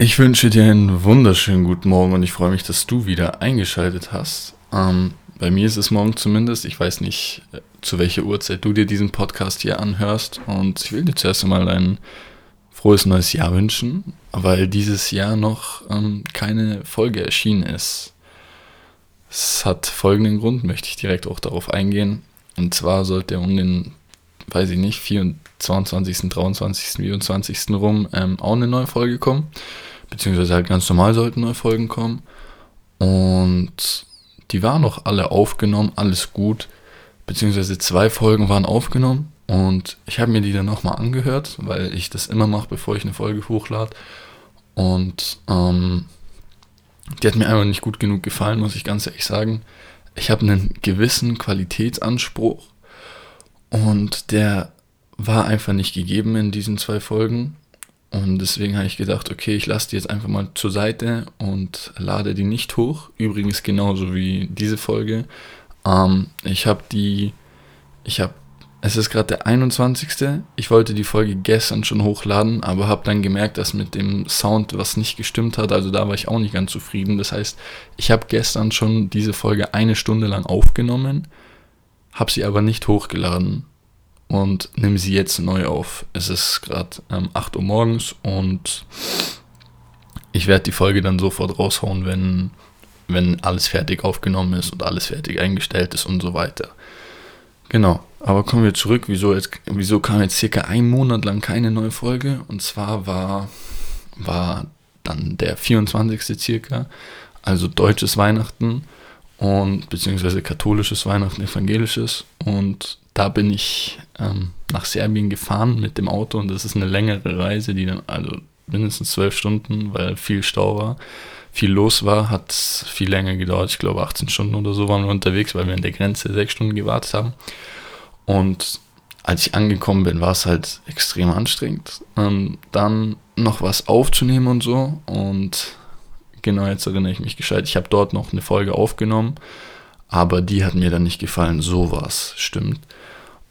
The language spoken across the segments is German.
Ich wünsche dir einen wunderschönen guten Morgen und ich freue mich, dass du wieder eingeschaltet hast. Ähm, bei mir ist es morgen zumindest. Ich weiß nicht, äh, zu welcher Uhrzeit du dir diesen Podcast hier anhörst. Und ich will dir zuerst einmal ein frohes neues Jahr wünschen, weil dieses Jahr noch ähm, keine Folge erschienen ist. Es hat folgenden Grund, möchte ich direkt auch darauf eingehen. Und zwar sollte um den, weiß ich nicht, 22., 23., 24. rum ähm, auch eine neue Folge kommen beziehungsweise halt ganz normal sollten neue Folgen kommen. Und die waren noch alle aufgenommen, alles gut. Beziehungsweise zwei Folgen waren aufgenommen und ich habe mir die dann nochmal angehört, weil ich das immer mache, bevor ich eine Folge hochlade. Und ähm, die hat mir einfach nicht gut genug gefallen, muss ich ganz ehrlich sagen. Ich habe einen gewissen Qualitätsanspruch und der war einfach nicht gegeben in diesen zwei Folgen. Und deswegen habe ich gedacht, okay, ich lasse die jetzt einfach mal zur Seite und lade die nicht hoch. Übrigens genauso wie diese Folge. Ähm, ich habe die, ich habe, es ist gerade der 21. Ich wollte die Folge gestern schon hochladen, aber habe dann gemerkt, dass mit dem Sound was nicht gestimmt hat. Also da war ich auch nicht ganz zufrieden. Das heißt, ich habe gestern schon diese Folge eine Stunde lang aufgenommen, habe sie aber nicht hochgeladen und nehme sie jetzt neu auf. Es ist gerade ähm, 8 Uhr morgens und ich werde die Folge dann sofort raushauen, wenn, wenn alles fertig aufgenommen ist und alles fertig eingestellt ist und so weiter. Genau, aber kommen wir zurück. Wieso, jetzt, wieso kam jetzt circa ein Monat lang keine neue Folge? Und zwar war, war dann der 24. circa, also deutsches Weihnachten und beziehungsweise katholisches Weihnachten, evangelisches. Und da bin ich ähm, nach Serbien gefahren mit dem Auto und das ist eine längere Reise, die dann also mindestens zwölf Stunden, weil viel Stau war, viel los war, hat viel länger gedauert. Ich glaube 18 Stunden oder so waren wir unterwegs, weil wir an der Grenze sechs Stunden gewartet haben. Und als ich angekommen bin, war es halt extrem anstrengend. Ähm, dann noch was aufzunehmen und so und Genau, jetzt erinnere ich mich gescheit. Ich habe dort noch eine Folge aufgenommen, aber die hat mir dann nicht gefallen. So was, stimmt.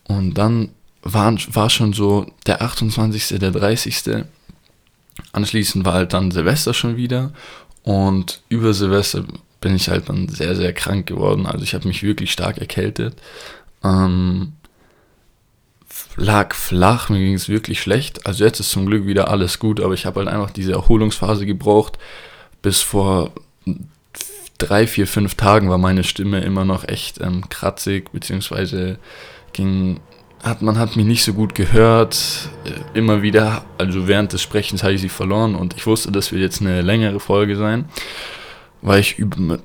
Und dann war, war schon so der 28., der 30. Anschließend war halt dann Silvester schon wieder. Und über Silvester bin ich halt dann sehr, sehr krank geworden. Also ich habe mich wirklich stark erkältet. Ähm, lag flach, mir ging es wirklich schlecht. Also jetzt ist zum Glück wieder alles gut, aber ich habe halt einfach diese Erholungsphase gebraucht bis vor drei, vier, fünf Tagen war meine Stimme immer noch echt ähm, kratzig, beziehungsweise ging, hat, man hat mich nicht so gut gehört. Äh, immer wieder, also während des Sprechens habe ich sie verloren und ich wusste, das wird jetzt eine längere Folge sein, weil ich über,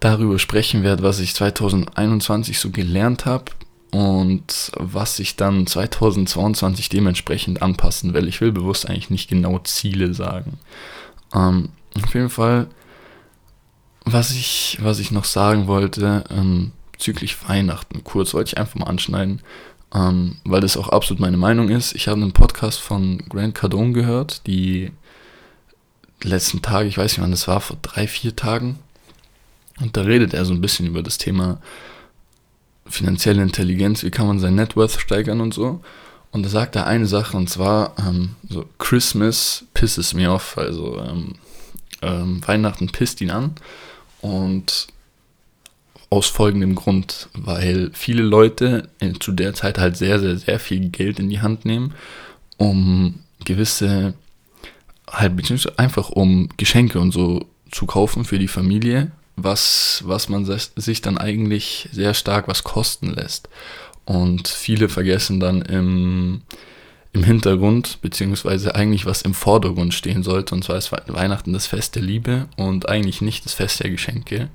darüber sprechen werde, was ich 2021 so gelernt habe und was ich dann 2022 dementsprechend anpassen will. Ich will bewusst eigentlich nicht genau Ziele sagen. Ähm, auf jeden Fall, was ich, was ich noch sagen wollte, ähm, bezüglich Weihnachten, kurz wollte ich einfach mal anschneiden, ähm, weil das auch absolut meine Meinung ist. Ich habe einen Podcast von Grant Cardone gehört, die letzten Tage, ich weiß nicht wann das war, vor drei, vier Tagen. Und da redet er so ein bisschen über das Thema finanzielle Intelligenz, wie kann man sein Net Worth steigern und so. Und da sagt er eine Sache, und zwar ähm, so Christmas pisses me off, also ähm, ähm, Weihnachten pisst ihn an. Und aus folgendem Grund, weil viele Leute zu der Zeit halt sehr, sehr, sehr viel Geld in die Hand nehmen, um gewisse, halt beziehungsweise einfach um Geschenke und so zu kaufen für die Familie, was, was man sich dann eigentlich sehr stark was kosten lässt. Und viele vergessen dann im, im Hintergrund, beziehungsweise eigentlich was im Vordergrund stehen sollte. Und zwar ist Weihnachten das Fest der Liebe und eigentlich nicht das Fest der Geschenke.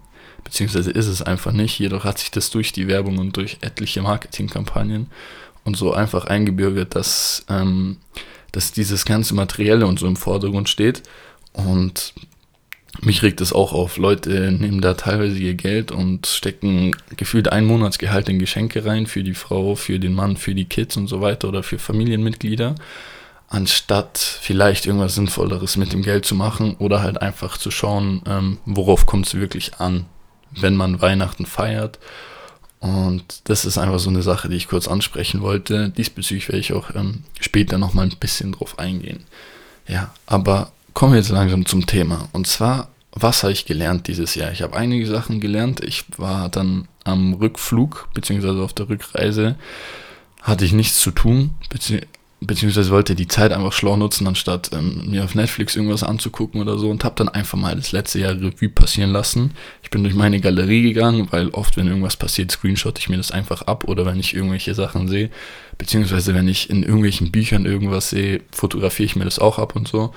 Beziehungsweise ist es einfach nicht. Jedoch hat sich das durch die Werbung und durch etliche Marketingkampagnen und so einfach eingebürgert, dass, ähm, dass dieses ganze Materielle und so im Vordergrund steht. Und mich regt es auch auf. Leute nehmen da teilweise ihr Geld und stecken gefühlt ein Monatsgehalt in Geschenke rein für die Frau, für den Mann, für die Kids und so weiter oder für Familienmitglieder, anstatt vielleicht irgendwas Sinnvolleres mit dem Geld zu machen oder halt einfach zu schauen, ähm, worauf kommt es wirklich an, wenn man Weihnachten feiert. Und das ist einfach so eine Sache, die ich kurz ansprechen wollte. Diesbezüglich werde ich auch ähm, später nochmal ein bisschen drauf eingehen. Ja, aber kommen wir jetzt langsam zum Thema. Und zwar, was habe ich gelernt dieses Jahr? Ich habe einige Sachen gelernt. Ich war dann am Rückflug, beziehungsweise auf der Rückreise, hatte ich nichts zu tun, beziehungsweise wollte die Zeit einfach schlau nutzen, anstatt ähm, mir auf Netflix irgendwas anzugucken oder so und habe dann einfach mal das letzte Jahr Revue passieren lassen. Ich bin durch meine Galerie gegangen, weil oft, wenn irgendwas passiert, screenshot ich mir das einfach ab oder wenn ich irgendwelche Sachen sehe, beziehungsweise wenn ich in irgendwelchen Büchern irgendwas sehe, fotografiere ich mir das auch ab und so.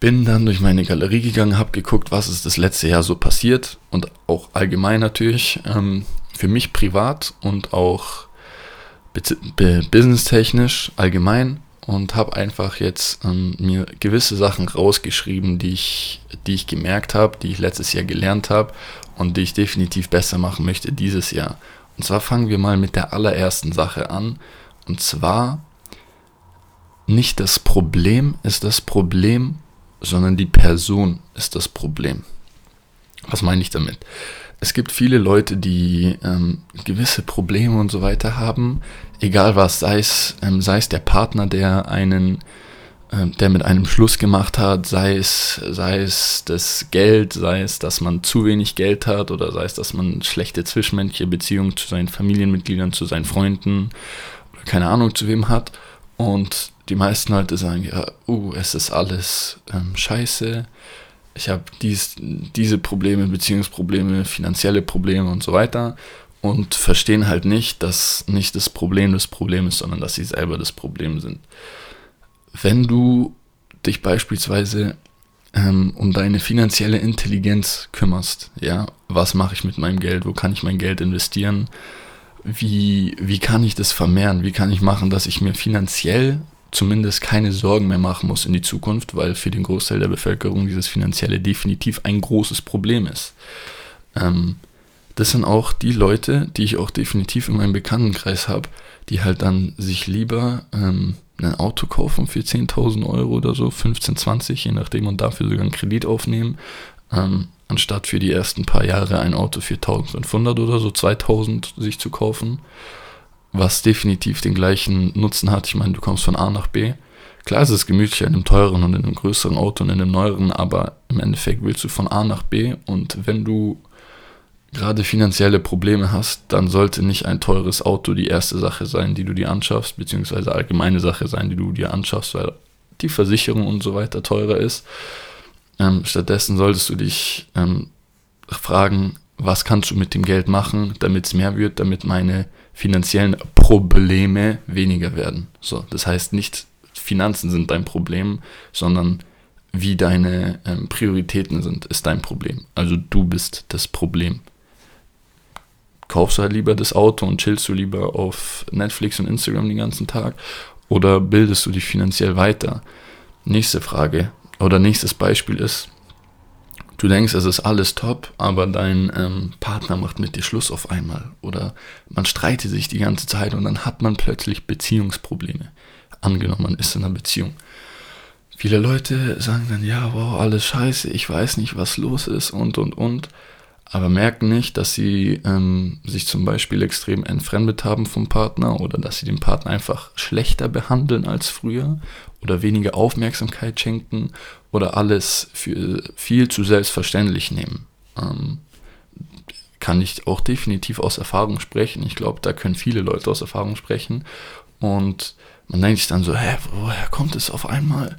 Bin dann durch meine Galerie gegangen, habe geguckt, was ist das letzte Jahr so passiert und auch allgemein natürlich ähm, für mich privat und auch businesstechnisch allgemein und habe einfach jetzt ähm, mir gewisse Sachen rausgeschrieben, die ich, die ich gemerkt habe, die ich letztes Jahr gelernt habe und die ich definitiv besser machen möchte dieses Jahr. Und zwar fangen wir mal mit der allerersten Sache an. Und zwar nicht das Problem ist das Problem, sondern die Person ist das Problem. Was meine ich damit? es gibt viele Leute, die ähm, gewisse Probleme und so weiter haben, egal was, sei es, ähm, sei es der Partner, der einen, ähm, der mit einem Schluss gemacht hat, sei es, sei es das Geld, sei es, dass man zu wenig Geld hat oder sei es, dass man schlechte zwischenmenschliche Beziehungen zu seinen Familienmitgliedern, zu seinen Freunden oder keine Ahnung zu wem hat. Und die meisten Leute sagen, ja, uh, es ist alles ähm, scheiße, ich habe dies, diese Probleme, Beziehungsprobleme, finanzielle Probleme und so weiter und verstehen halt nicht, dass nicht das Problem das Problem ist, sondern dass sie selber das Problem sind. Wenn du dich beispielsweise ähm, um deine finanzielle Intelligenz kümmerst, ja, was mache ich mit meinem Geld, wo kann ich mein Geld investieren, wie, wie kann ich das vermehren, wie kann ich machen, dass ich mir finanziell zumindest keine Sorgen mehr machen muss in die Zukunft, weil für den Großteil der Bevölkerung dieses Finanzielle definitiv ein großes Problem ist. Ähm, das sind auch die Leute, die ich auch definitiv in meinem Bekanntenkreis habe, die halt dann sich lieber ähm, ein Auto kaufen für 10.000 Euro oder so, 15, 20, je nachdem, und dafür sogar einen Kredit aufnehmen, ähm, anstatt für die ersten paar Jahre ein Auto für 1.500 oder so, 2.000 sich zu kaufen was definitiv den gleichen Nutzen hat. Ich meine, du kommst von A nach B. Klar ist es gemütlicher in einem teuren und in einem größeren Auto und in einem neueren, aber im Endeffekt willst du von A nach B und wenn du gerade finanzielle Probleme hast, dann sollte nicht ein teures Auto die erste Sache sein, die du dir anschaffst, beziehungsweise allgemeine Sache sein, die du dir anschaffst, weil die Versicherung und so weiter teurer ist. Ähm, stattdessen solltest du dich ähm, fragen, was kannst du mit dem Geld machen, damit es mehr wird, damit meine finanziellen Probleme weniger werden. So, das heißt nicht Finanzen sind dein Problem, sondern wie deine ähm, Prioritäten sind, ist dein Problem. Also du bist das Problem. Kaufst du halt lieber das Auto und chillst du lieber auf Netflix und Instagram den ganzen Tag oder bildest du dich finanziell weiter? Nächste Frage oder nächstes Beispiel ist, du denkst, es ist alles top, aber dein ähm, Partner macht mit dir Schluss auf einmal oder man streitet sich die ganze Zeit und dann hat man plötzlich Beziehungsprobleme. Angenommen, man ist in einer Beziehung. Viele Leute sagen dann, ja, wow, alles scheiße, ich weiß nicht, was los ist und und und aber merken nicht, dass sie ähm, sich zum Beispiel extrem entfremdet haben vom Partner oder dass sie den Partner einfach schlechter behandeln als früher oder weniger Aufmerksamkeit schenken oder alles für viel zu selbstverständlich nehmen. Ähm, kann ich auch definitiv aus Erfahrung sprechen. Ich glaube, da können viele Leute aus Erfahrung sprechen. Und man denkt sich dann so, hä, woher kommt es auf einmal?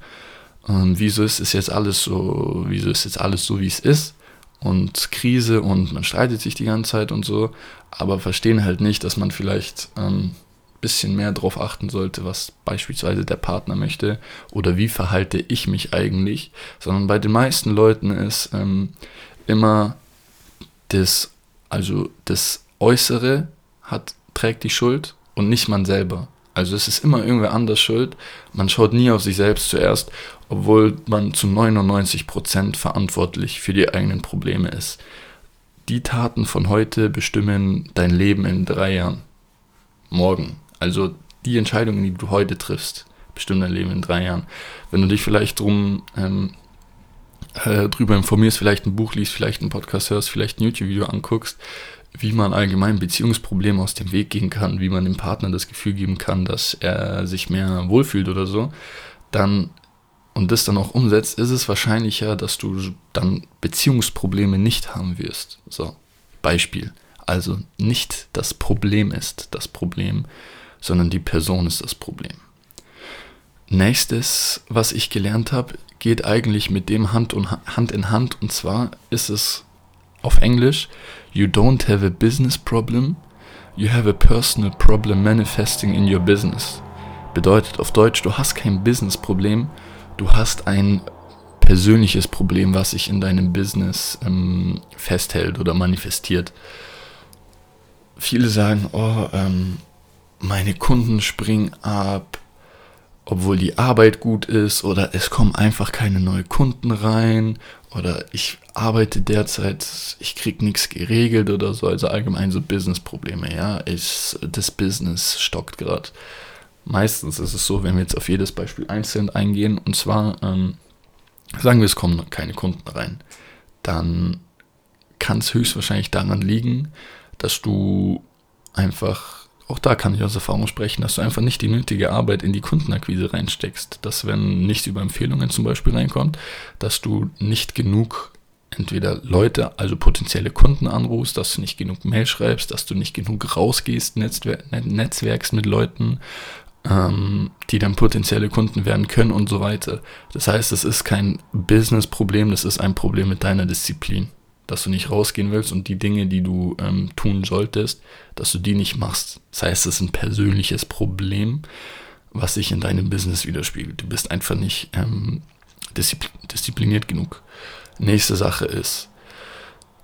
Ähm, wieso ist es jetzt alles so, wieso ist jetzt alles so, wie es ist? und Krise und man streitet sich die ganze Zeit und so, aber verstehen halt nicht, dass man vielleicht ähm, bisschen mehr darauf achten sollte, was beispielsweise der Partner möchte oder wie verhalte ich mich eigentlich, sondern bei den meisten Leuten ist ähm, immer das, also das Äußere hat, trägt die Schuld und nicht man selber. Also es ist immer irgendwer anders schuld. Man schaut nie auf sich selbst zuerst, obwohl man zu 99% verantwortlich für die eigenen Probleme ist. Die Taten von heute bestimmen dein Leben in drei Jahren. Morgen. Also die Entscheidungen, die du heute triffst, bestimmen dein Leben in drei Jahren. Wenn du dich vielleicht drum ähm, äh, drüber informierst, vielleicht ein Buch liest, vielleicht einen Podcast hörst, vielleicht ein YouTube-Video anguckst, wie man allgemein Beziehungsprobleme aus dem Weg gehen kann, wie man dem Partner das Gefühl geben kann, dass er sich mehr wohlfühlt oder so, dann und das dann auch umsetzt, ist es wahrscheinlicher, dass du dann Beziehungsprobleme nicht haben wirst. So, Beispiel. Also nicht das Problem ist das Problem, sondern die Person ist das Problem. Nächstes, was ich gelernt habe, geht eigentlich mit dem Hand, und Hand in Hand. Und zwar ist es auf Englisch, You don't have a business problem, you have a personal problem manifesting in your business. Bedeutet auf Deutsch, du hast kein Business-Problem, du hast ein persönliches Problem, was sich in deinem Business ähm, festhält oder manifestiert. Viele sagen, oh, ähm, meine Kunden springen ab, obwohl die Arbeit gut ist oder es kommen einfach keine neuen Kunden rein oder ich arbeite derzeit, ich krieg nichts geregelt oder so, also allgemein so Business-Probleme, ja, ist das Business stockt gerade. Meistens ist es so, wenn wir jetzt auf jedes Beispiel einzeln eingehen, und zwar ähm, sagen wir, es kommen keine Kunden rein, dann kann es höchstwahrscheinlich daran liegen, dass du einfach auch da kann ich aus Erfahrung sprechen, dass du einfach nicht die nötige Arbeit in die Kundenakquise reinsteckst. Dass wenn nichts über Empfehlungen zum Beispiel reinkommt, dass du nicht genug entweder Leute, also potenzielle Kunden anrufst, dass du nicht genug Mail schreibst, dass du nicht genug rausgehst, Netzwer netzwerkst mit Leuten, ähm, die dann potenzielle Kunden werden können und so weiter. Das heißt, es ist kein Business-Problem, das ist ein Problem mit deiner Disziplin dass du nicht rausgehen willst und die Dinge, die du ähm, tun solltest, dass du die nicht machst. Das heißt, es ist ein persönliches Problem, was sich in deinem Business widerspiegelt. Du bist einfach nicht ähm, diszipliniert genug. Nächste Sache ist,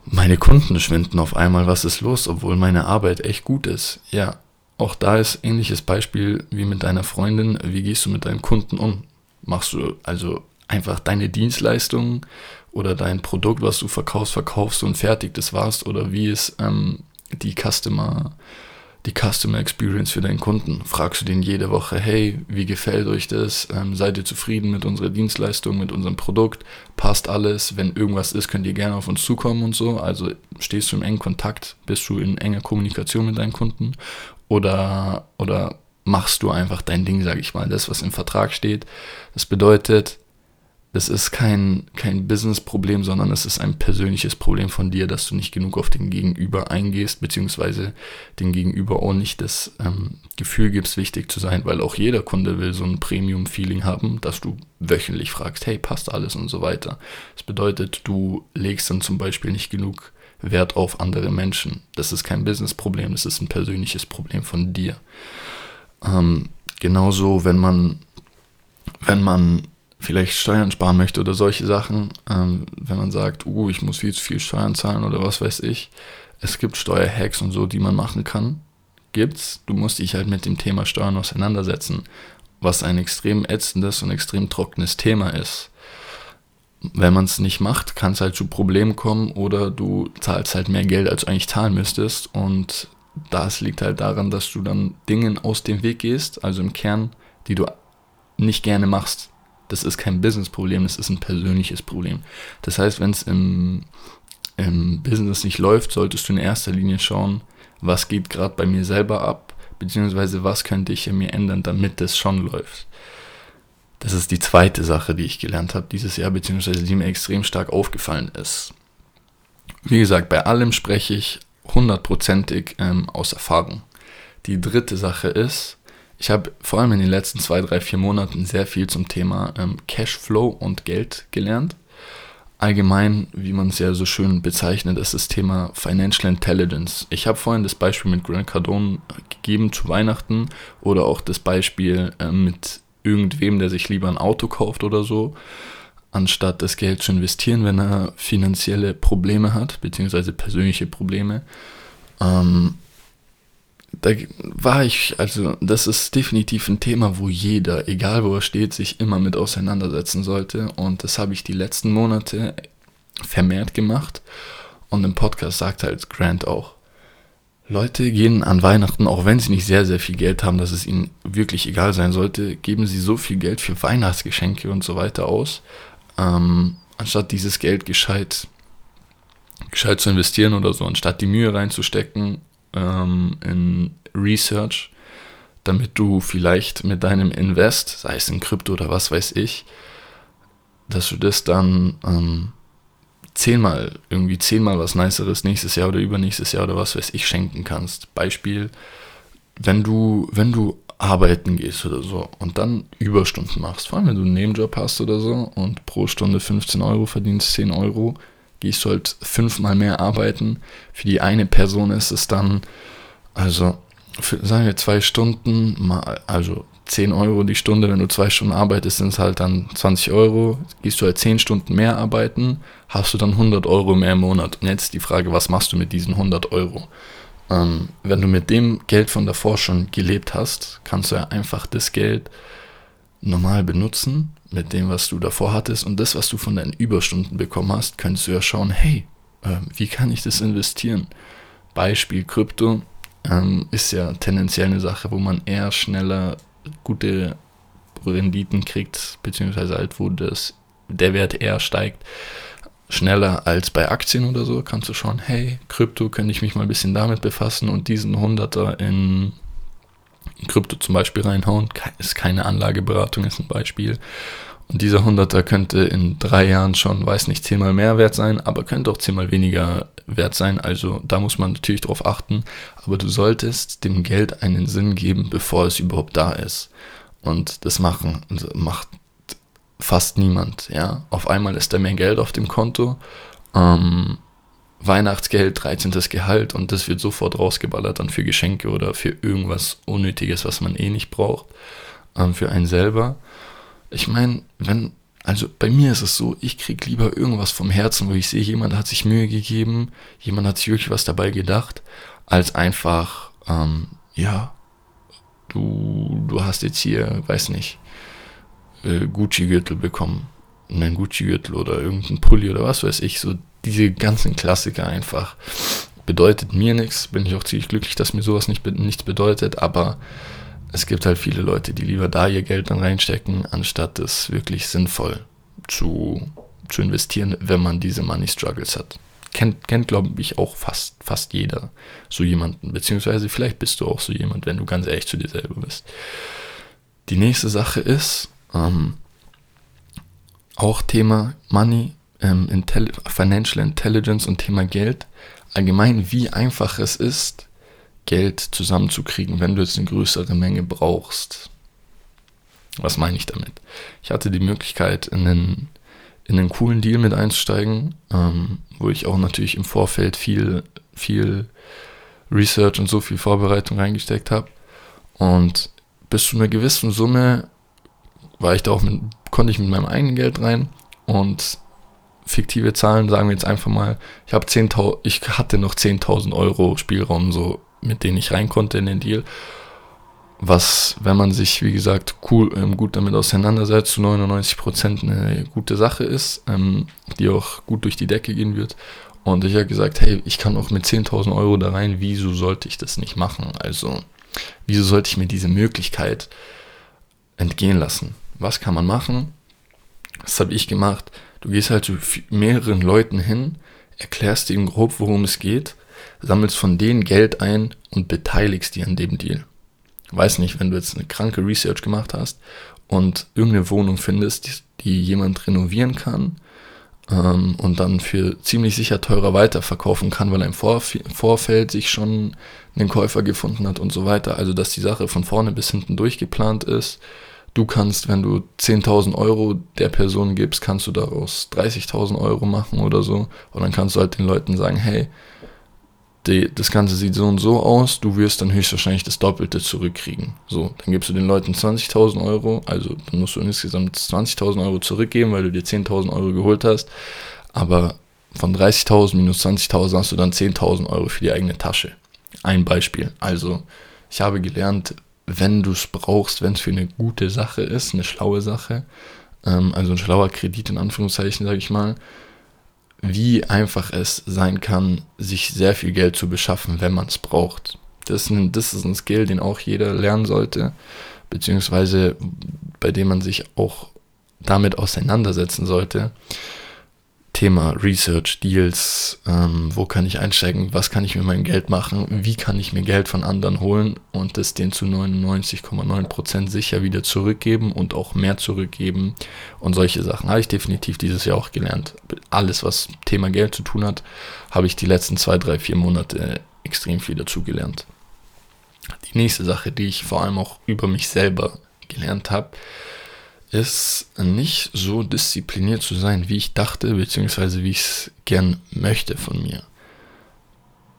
meine Kunden schwinden auf einmal, was ist los, obwohl meine Arbeit echt gut ist. Ja, auch da ist ähnliches Beispiel wie mit deiner Freundin. Wie gehst du mit deinen Kunden um? Machst du also einfach deine Dienstleistungen oder dein Produkt, was du verkaufst, verkaufst und fertig, das war's. Oder wie ist ähm, die Customer, die Customer Experience für deinen Kunden? Fragst du den jede Woche, hey, wie gefällt euch das? Ähm, seid ihr zufrieden mit unserer Dienstleistung, mit unserem Produkt? Passt alles? Wenn irgendwas ist, könnt ihr gerne auf uns zukommen und so. Also stehst du im engen Kontakt, bist du in enger Kommunikation mit deinen Kunden? Oder, oder machst du einfach dein Ding, sage ich mal, das, was im Vertrag steht. Das bedeutet, es ist kein, kein Business-Problem, sondern es ist ein persönliches Problem von dir, dass du nicht genug auf den Gegenüber eingehst, beziehungsweise den Gegenüber auch nicht das ähm, Gefühl gibst, wichtig zu sein, weil auch jeder Kunde will so ein Premium-Feeling haben, dass du wöchentlich fragst, hey, passt alles und so weiter. Das bedeutet, du legst dann zum Beispiel nicht genug Wert auf andere Menschen. Das ist kein Business-Problem, das ist ein persönliches Problem von dir. Ähm, genauso, wenn man, wenn man vielleicht Steuern sparen möchte oder solche Sachen, ähm, wenn man sagt, uh, ich muss viel zu viel Steuern zahlen oder was weiß ich. Es gibt Steuerhacks und so, die man machen kann. Gibt's. Du musst dich halt mit dem Thema Steuern auseinandersetzen, was ein extrem ätzendes und extrem trockenes Thema ist. Wenn man es nicht macht, kann es halt zu Problemen kommen oder du zahlst halt mehr Geld, als du eigentlich zahlen müsstest. Und das liegt halt daran, dass du dann Dingen aus dem Weg gehst, also im Kern, die du nicht gerne machst das ist kein Business-Problem, das ist ein persönliches Problem. Das heißt, wenn es im, im Business nicht läuft, solltest du in erster Linie schauen, was geht gerade bei mir selber ab, beziehungsweise was könnte ich in mir ändern, damit das schon läuft. Das ist die zweite Sache, die ich gelernt habe dieses Jahr, beziehungsweise die mir extrem stark aufgefallen ist. Wie gesagt, bei allem spreche ich hundertprozentig ähm, aus Erfahrung. Die dritte Sache ist, ich habe vor allem in den letzten zwei, drei, vier Monaten sehr viel zum Thema ähm, Cashflow und Geld gelernt. Allgemein, wie man es ja so schön bezeichnet, ist das Thema Financial Intelligence. Ich habe vorhin das Beispiel mit Grant Cardone gegeben zu Weihnachten oder auch das Beispiel äh, mit irgendwem, der sich lieber ein Auto kauft oder so, anstatt das Geld zu investieren, wenn er finanzielle Probleme hat, beziehungsweise persönliche Probleme. Ähm, da war ich, also das ist definitiv ein Thema, wo jeder, egal wo er steht, sich immer mit auseinandersetzen sollte. Und das habe ich die letzten Monate vermehrt gemacht. Und im Podcast sagt halt Grant auch, Leute gehen an Weihnachten, auch wenn sie nicht sehr, sehr viel Geld haben, dass es ihnen wirklich egal sein sollte, geben sie so viel Geld für Weihnachtsgeschenke und so weiter aus, ähm, anstatt dieses Geld gescheit, gescheit zu investieren oder so, anstatt die Mühe reinzustecken, ähm, in Research, damit du vielleicht mit deinem Invest, sei es in Krypto oder was weiß ich, dass du das dann ähm, zehnmal, irgendwie zehnmal was Niceres nächstes Jahr oder übernächstes Jahr oder was weiß ich schenken kannst. Beispiel, wenn du, wenn du arbeiten gehst oder so und dann Überstunden machst, vor allem wenn du einen Nebenjob hast oder so und pro Stunde 15 Euro verdienst, 10 Euro, gehst du halt fünfmal mehr arbeiten. Für die eine Person ist es dann, also für, sagen wir zwei Stunden, mal, also 10 Euro die Stunde, wenn du zwei Stunden arbeitest, sind es halt dann 20 Euro. Gehst du halt 10 Stunden mehr arbeiten, hast du dann 100 Euro mehr im Monat. Und jetzt die Frage, was machst du mit diesen 100 Euro? Ähm, wenn du mit dem Geld von davor schon gelebt hast, kannst du ja einfach das Geld normal benutzen mit dem, was du davor hattest und das, was du von deinen Überstunden bekommen hast, könntest du ja schauen, hey, äh, wie kann ich das investieren? Beispiel Krypto ähm, ist ja tendenziell eine Sache, wo man eher schneller gute Renditen kriegt, beziehungsweise halt, wo das, der Wert eher steigt schneller als bei Aktien oder so, kannst du schauen, hey, Krypto, könnte ich mich mal ein bisschen damit befassen und diesen Hunderter in, in Krypto zum Beispiel reinhauen. Ist keine Anlageberatung, ist ein Beispiel. Und dieser Hunderter könnte in drei Jahren schon, weiß nicht, zehnmal mehr wert sein, aber könnte auch zehnmal weniger wert sein. Also da muss man natürlich drauf achten. Aber du solltest dem Geld einen Sinn geben, bevor es überhaupt da ist. Und das machen, macht fast niemand. Ja, auf einmal ist da mehr Geld auf dem Konto. Ähm, Weihnachtsgeld, 13. Gehalt und das wird sofort rausgeballert dann für Geschenke oder für irgendwas Unnötiges, was man eh nicht braucht, ähm, für einen selber. Ich meine, wenn, also bei mir ist es so, ich kriege lieber irgendwas vom Herzen, wo ich sehe, jemand hat sich Mühe gegeben, jemand hat sich wirklich was dabei gedacht, als einfach, ähm, ja, du, du hast jetzt hier, weiß nicht, äh, Gucci-Gürtel bekommen. Einen Gucci-Gürtel oder irgendeinen Pulli oder was weiß ich. So diese ganzen Klassiker einfach. Bedeutet mir nichts. Bin ich auch ziemlich glücklich, dass mir sowas nicht, nichts bedeutet. Aber es gibt halt viele Leute, die lieber da ihr Geld dann reinstecken, anstatt es wirklich sinnvoll zu, zu investieren, wenn man diese Money Struggles hat. Kennt, kennt glaube ich, auch fast, fast jeder so jemanden. Beziehungsweise vielleicht bist du auch so jemand, wenn du ganz ehrlich zu dir selber bist. Die nächste Sache ist, ähm, auch Thema Money, ähm, Intelli Financial Intelligence und Thema Geld. Allgemein, wie einfach es ist, Geld zusammenzukriegen, wenn du jetzt eine größere Menge brauchst. Was meine ich damit? Ich hatte die Möglichkeit, in einen, in einen coolen Deal mit einzusteigen, ähm, wo ich auch natürlich im Vorfeld viel, viel Research und so viel Vorbereitung reingesteckt habe. Und bis zu einer gewissen Summe war ich da auch mit, konnte ich mit meinem eigenen Geld rein und fiktive Zahlen sagen wir jetzt einfach mal, ich habe 10.000, ich hatte noch 10.000 Euro Spielraum so, mit denen ich rein konnte in den Deal. Was, wenn man sich, wie gesagt, cool, ähm, gut damit auseinandersetzt, zu 99% eine gute Sache ist, ähm, die auch gut durch die Decke gehen wird. Und ich habe gesagt, hey, ich kann auch mit 10.000 Euro da rein, wieso sollte ich das nicht machen? Also, wieso sollte ich mir diese Möglichkeit entgehen lassen? was kann man machen? Das habe ich gemacht. Du gehst halt zu mehreren Leuten hin, erklärst ihnen grob, worum es geht, sammelst von denen Geld ein und beteiligst die an dem Deal. Weiß nicht, wenn du jetzt eine kranke Research gemacht hast und irgendeine Wohnung findest, die, die jemand renovieren kann ähm, und dann für ziemlich sicher teurer weiterverkaufen kann, weil er im Vorf Vorfeld sich schon einen Käufer gefunden hat und so weiter. Also dass die Sache von vorne bis hinten durchgeplant ist Du kannst, wenn du 10.000 Euro der Person gibst, kannst du daraus 30.000 Euro machen oder so. Und dann kannst du halt den Leuten sagen, hey, die, das Ganze sieht so und so aus, du wirst dann höchstwahrscheinlich das Doppelte zurückkriegen. So, dann gibst du den Leuten 20.000 Euro, also dann musst du insgesamt 20.000 Euro zurückgeben, weil du dir 10.000 Euro geholt hast. Aber von 30.000 minus 20.000 hast du dann 10.000 Euro für die eigene Tasche. Ein Beispiel. Also, ich habe gelernt, wenn du es brauchst, wenn es für eine gute Sache ist, eine schlaue Sache, ähm, also ein schlauer Kredit in Anführungszeichen, sage ich mal, wie einfach es sein kann, sich sehr viel Geld zu beschaffen, wenn man es braucht. Das ist, ein, das ist ein Skill, den auch jeder lernen sollte, beziehungsweise bei dem man sich auch damit auseinandersetzen sollte. Thema Research, Deals, ähm, wo kann ich einsteigen, was kann ich mit meinem Geld machen, wie kann ich mir Geld von anderen holen und es den zu 99,9% sicher wieder zurückgeben und auch mehr zurückgeben und solche Sachen habe ich definitiv dieses Jahr auch gelernt. Alles, was Thema Geld zu tun hat, habe ich die letzten zwei, drei, vier Monate extrem viel dazu gelernt. Die nächste Sache, die ich vor allem auch über mich selber gelernt habe, ist nicht so diszipliniert zu sein, wie ich dachte, beziehungsweise wie ich es gern möchte von mir.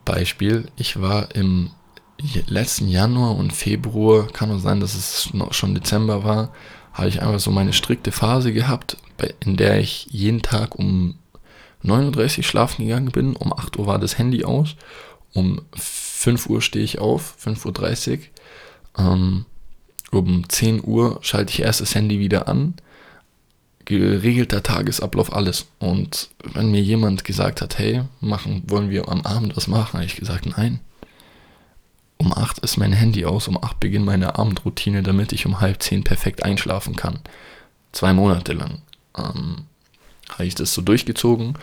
Beispiel, ich war im letzten Januar und Februar, kann auch sein, dass es noch schon Dezember war, habe ich einfach so meine strikte Phase gehabt, in der ich jeden Tag um 9.30 Uhr schlafen gegangen bin, um 8 Uhr war das Handy aus, um 5 Uhr stehe ich auf, 5.30 Uhr, ähm, um 10 Uhr schalte ich erst das Handy wieder an. Geregelter Tagesablauf, alles. Und wenn mir jemand gesagt hat, hey, machen, wollen wir am Abend was machen, habe ich gesagt, nein. Um 8 ist mein Handy aus, um 8 beginnt meine Abendroutine, damit ich um halb 10 perfekt einschlafen kann. Zwei Monate lang ähm, habe ich das so durchgezogen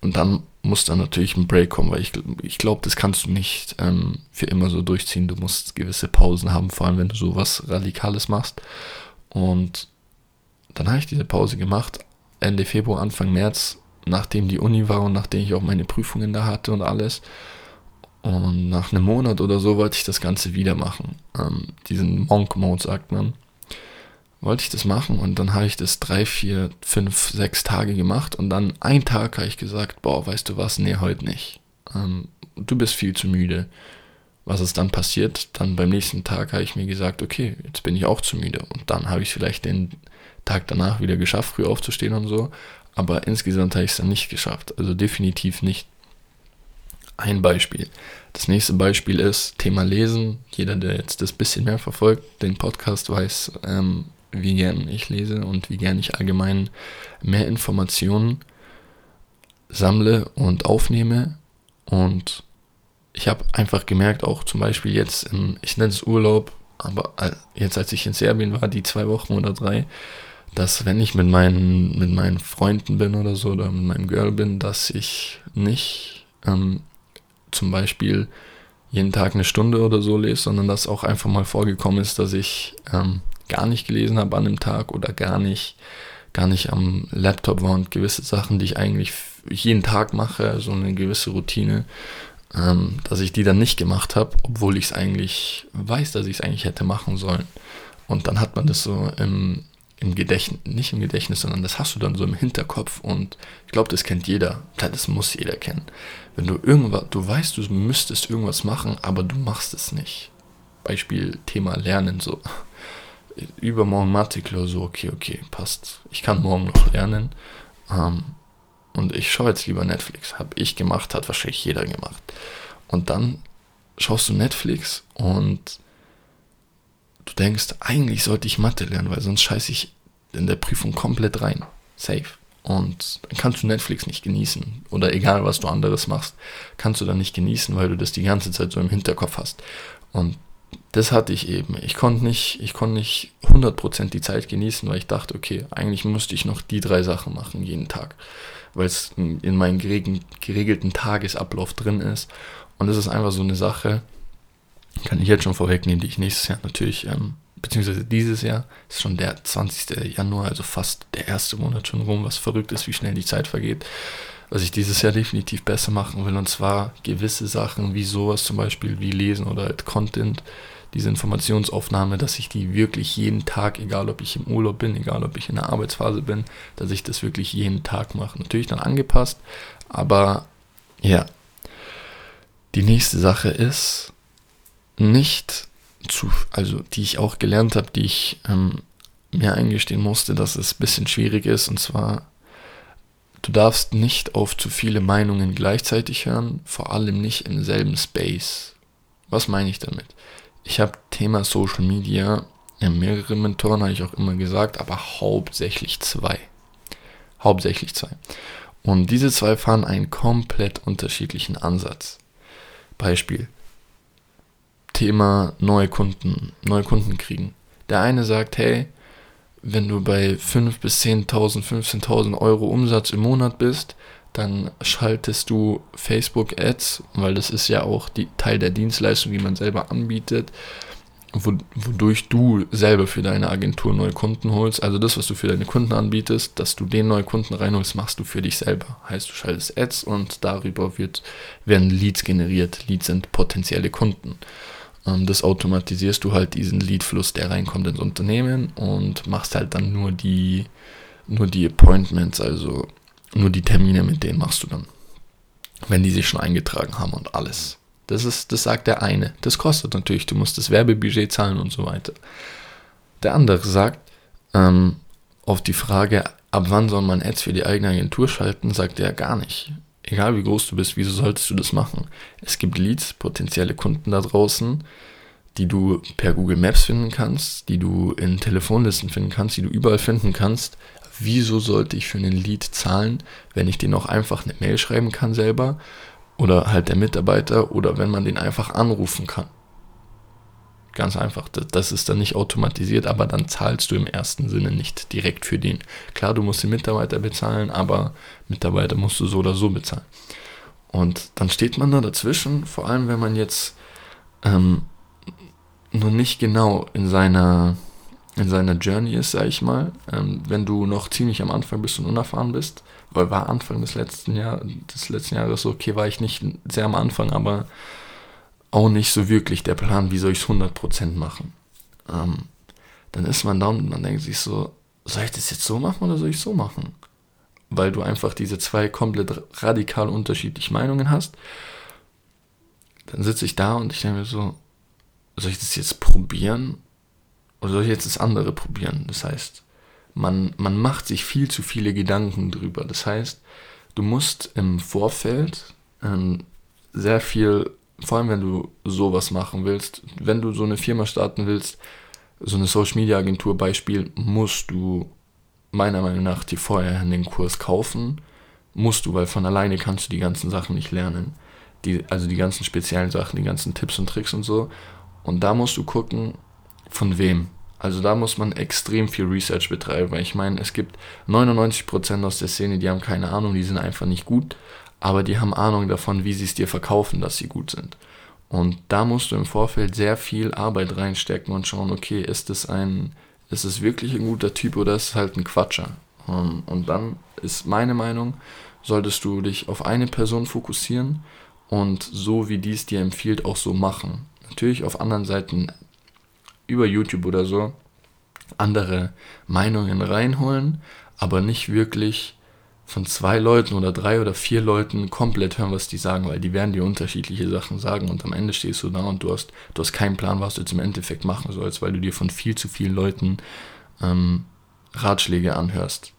und dann muss dann natürlich ein Break kommen, weil ich, ich glaube, das kannst du nicht ähm, für immer so durchziehen. Du musst gewisse Pausen haben, vor allem wenn du so was Radikales machst. Und dann habe ich diese Pause gemacht, Ende Februar, Anfang März, nachdem die Uni war und nachdem ich auch meine Prüfungen da hatte und alles. Und nach einem Monat oder so wollte ich das Ganze wieder machen. Ähm, diesen Monk-Mode sagt man wollte ich das machen und dann habe ich das drei, vier, fünf, sechs Tage gemacht und dann einen Tag habe ich gesagt, boah, weißt du was, nee, heute nicht. Ähm, du bist viel zu müde. Was ist dann passiert? Dann beim nächsten Tag habe ich mir gesagt, okay, jetzt bin ich auch zu müde und dann habe ich vielleicht den Tag danach wieder geschafft, früh aufzustehen und so, aber insgesamt habe ich es dann nicht geschafft, also definitiv nicht. Ein Beispiel. Das nächste Beispiel ist Thema Lesen. Jeder, der jetzt das bisschen mehr verfolgt, den Podcast weiß, ähm, wie gern ich lese und wie gern ich allgemein mehr Informationen sammle und aufnehme. Und ich habe einfach gemerkt, auch zum Beispiel jetzt, im, ich nenne es Urlaub, aber jetzt als ich in Serbien war, die zwei Wochen oder drei, dass wenn ich mit meinen, mit meinen Freunden bin oder so oder mit meinem Girl bin, dass ich nicht ähm, zum Beispiel jeden Tag eine Stunde oder so lese, sondern dass auch einfach mal vorgekommen ist, dass ich ähm, gar nicht gelesen habe an dem Tag oder gar nicht, gar nicht am Laptop war und gewisse Sachen, die ich eigentlich jeden Tag mache, so eine gewisse Routine, ähm, dass ich die dann nicht gemacht habe, obwohl ich es eigentlich weiß, dass ich es eigentlich hätte machen sollen. Und dann hat man das so im, im Gedächtnis, nicht im Gedächtnis, sondern das hast du dann so im Hinterkopf und ich glaube, das kennt jeder. Das muss jeder kennen. Wenn du irgendwas, du weißt, du müsstest irgendwas machen, aber du machst es nicht. Beispiel Thema Lernen so übermorgen Mathe-Klausur, okay, okay, passt. Ich kann morgen noch lernen. Ähm, und ich schaue jetzt lieber Netflix. Habe ich gemacht, hat wahrscheinlich jeder gemacht. Und dann schaust du Netflix und du denkst, eigentlich sollte ich Mathe lernen, weil sonst scheiße ich in der Prüfung komplett rein. Safe. Und dann kannst du Netflix nicht genießen. Oder egal, was du anderes machst, kannst du dann nicht genießen, weil du das die ganze Zeit so im Hinterkopf hast. Und das hatte ich eben. Ich konnte nicht, ich konnte nicht 100% die Zeit genießen, weil ich dachte, okay, eigentlich müsste ich noch die drei Sachen machen jeden Tag, weil es in meinem geregelten Tagesablauf drin ist. Und das ist einfach so eine Sache, kann ich jetzt schon vorwegnehmen, die ich nächstes Jahr natürlich, ähm, beziehungsweise dieses Jahr, ist schon der 20. Januar, also fast der erste Monat schon rum, was verrückt ist, wie schnell die Zeit vergeht was ich dieses Jahr definitiv besser machen will. Und zwar gewisse Sachen wie sowas zum Beispiel wie Lesen oder halt Content, diese Informationsaufnahme, dass ich die wirklich jeden Tag, egal ob ich im Urlaub bin, egal ob ich in der Arbeitsphase bin, dass ich das wirklich jeden Tag mache. Natürlich dann angepasst, aber ja. Die nächste Sache ist nicht zu, also die ich auch gelernt habe, die ich ähm, mir eingestehen musste, dass es ein bisschen schwierig ist, und zwar Du darfst nicht auf zu viele Meinungen gleichzeitig hören, vor allem nicht im selben Space. Was meine ich damit? Ich habe Thema Social Media, mehrere Mentoren habe ich auch immer gesagt, aber hauptsächlich zwei. Hauptsächlich zwei. Und diese zwei fahren einen komplett unterschiedlichen Ansatz. Beispiel. Thema neue Kunden, neue Kunden kriegen. Der eine sagt, hey, wenn du bei 5.000 bis 10.000, 15.000 Euro Umsatz im Monat bist, dann schaltest du Facebook Ads, weil das ist ja auch die Teil der Dienstleistung, die man selber anbietet, wodurch du selber für deine Agentur neue Kunden holst. Also das, was du für deine Kunden anbietest, dass du den neue Kunden reinholst, machst du für dich selber. Heißt, du schaltest Ads und darüber wird, werden Leads generiert. Leads sind potenzielle Kunden. Ähm, das automatisierst du halt diesen Leadfluss, der reinkommt ins Unternehmen und machst halt dann nur die, nur die Appointments, also nur die Termine mit denen machst du dann. Wenn die sich schon eingetragen haben und alles. Das ist, das sagt der eine. Das kostet natürlich, du musst das Werbebudget zahlen und so weiter. Der andere sagt, ähm, auf die Frage, ab wann soll man Ads für die eigene Agentur schalten, sagt er gar nicht. Egal wie groß du bist, wieso solltest du das machen? Es gibt Leads, potenzielle Kunden da draußen, die du per Google Maps finden kannst, die du in Telefonlisten finden kannst, die du überall finden kannst. Wieso sollte ich für einen Lead zahlen, wenn ich den auch einfach eine Mail schreiben kann selber oder halt der Mitarbeiter oder wenn man den einfach anrufen kann. Ganz einfach. Das ist dann nicht automatisiert, aber dann zahlst du im ersten Sinne nicht direkt für den. Klar, du musst den Mitarbeiter bezahlen, aber Mitarbeiter musst du so oder so bezahlen. Und dann steht man da dazwischen, vor allem wenn man jetzt ähm, noch nicht genau in seiner, in seiner Journey ist, sag ich mal. Ähm, wenn du noch ziemlich am Anfang bist und unerfahren bist, weil war Anfang des letzten, Jahr, des letzten Jahres so, okay, war ich nicht sehr am Anfang, aber auch nicht so wirklich der Plan, wie soll ich es 100% machen. Ähm, dann ist man da und man denkt sich so, soll ich das jetzt so machen oder soll ich so machen? Weil du einfach diese zwei komplett radikal unterschiedliche Meinungen hast. Dann sitze ich da und ich denke mir so, soll ich das jetzt probieren oder soll ich jetzt das andere probieren? Das heißt, man, man macht sich viel zu viele Gedanken drüber. Das heißt, du musst im Vorfeld ähm, sehr viel, vor allem wenn du sowas machen willst, wenn du so eine Firma starten willst, so eine Social Media Agentur Beispiel, musst du meiner Meinung nach dir vorher den Kurs kaufen. Musst du, weil von alleine kannst du die ganzen Sachen nicht lernen. Die, also die ganzen speziellen Sachen, die ganzen Tipps und Tricks und so. Und da musst du gucken, von wem. Also da muss man extrem viel Research betreiben, weil ich meine, es gibt 99% aus der Szene, die haben keine Ahnung, die sind einfach nicht gut, aber die haben Ahnung davon, wie sie es dir verkaufen, dass sie gut sind. Und da musst du im Vorfeld sehr viel Arbeit reinstecken und schauen, okay, ist es ein, ist es wirklich ein guter Typ oder ist es halt ein Quatscher? Ähm, und dann ist meine Meinung, solltest du dich auf eine Person fokussieren und so wie dies dir empfiehlt, auch so machen. Natürlich auf anderen Seiten über YouTube oder so andere Meinungen reinholen, aber nicht wirklich von zwei Leuten oder drei oder vier Leuten komplett hören, was die sagen, weil die werden dir unterschiedliche Sachen sagen und am Ende stehst du da und du hast, du hast keinen Plan, was du jetzt im Endeffekt machen sollst, weil du dir von viel zu vielen Leuten ähm, Ratschläge anhörst.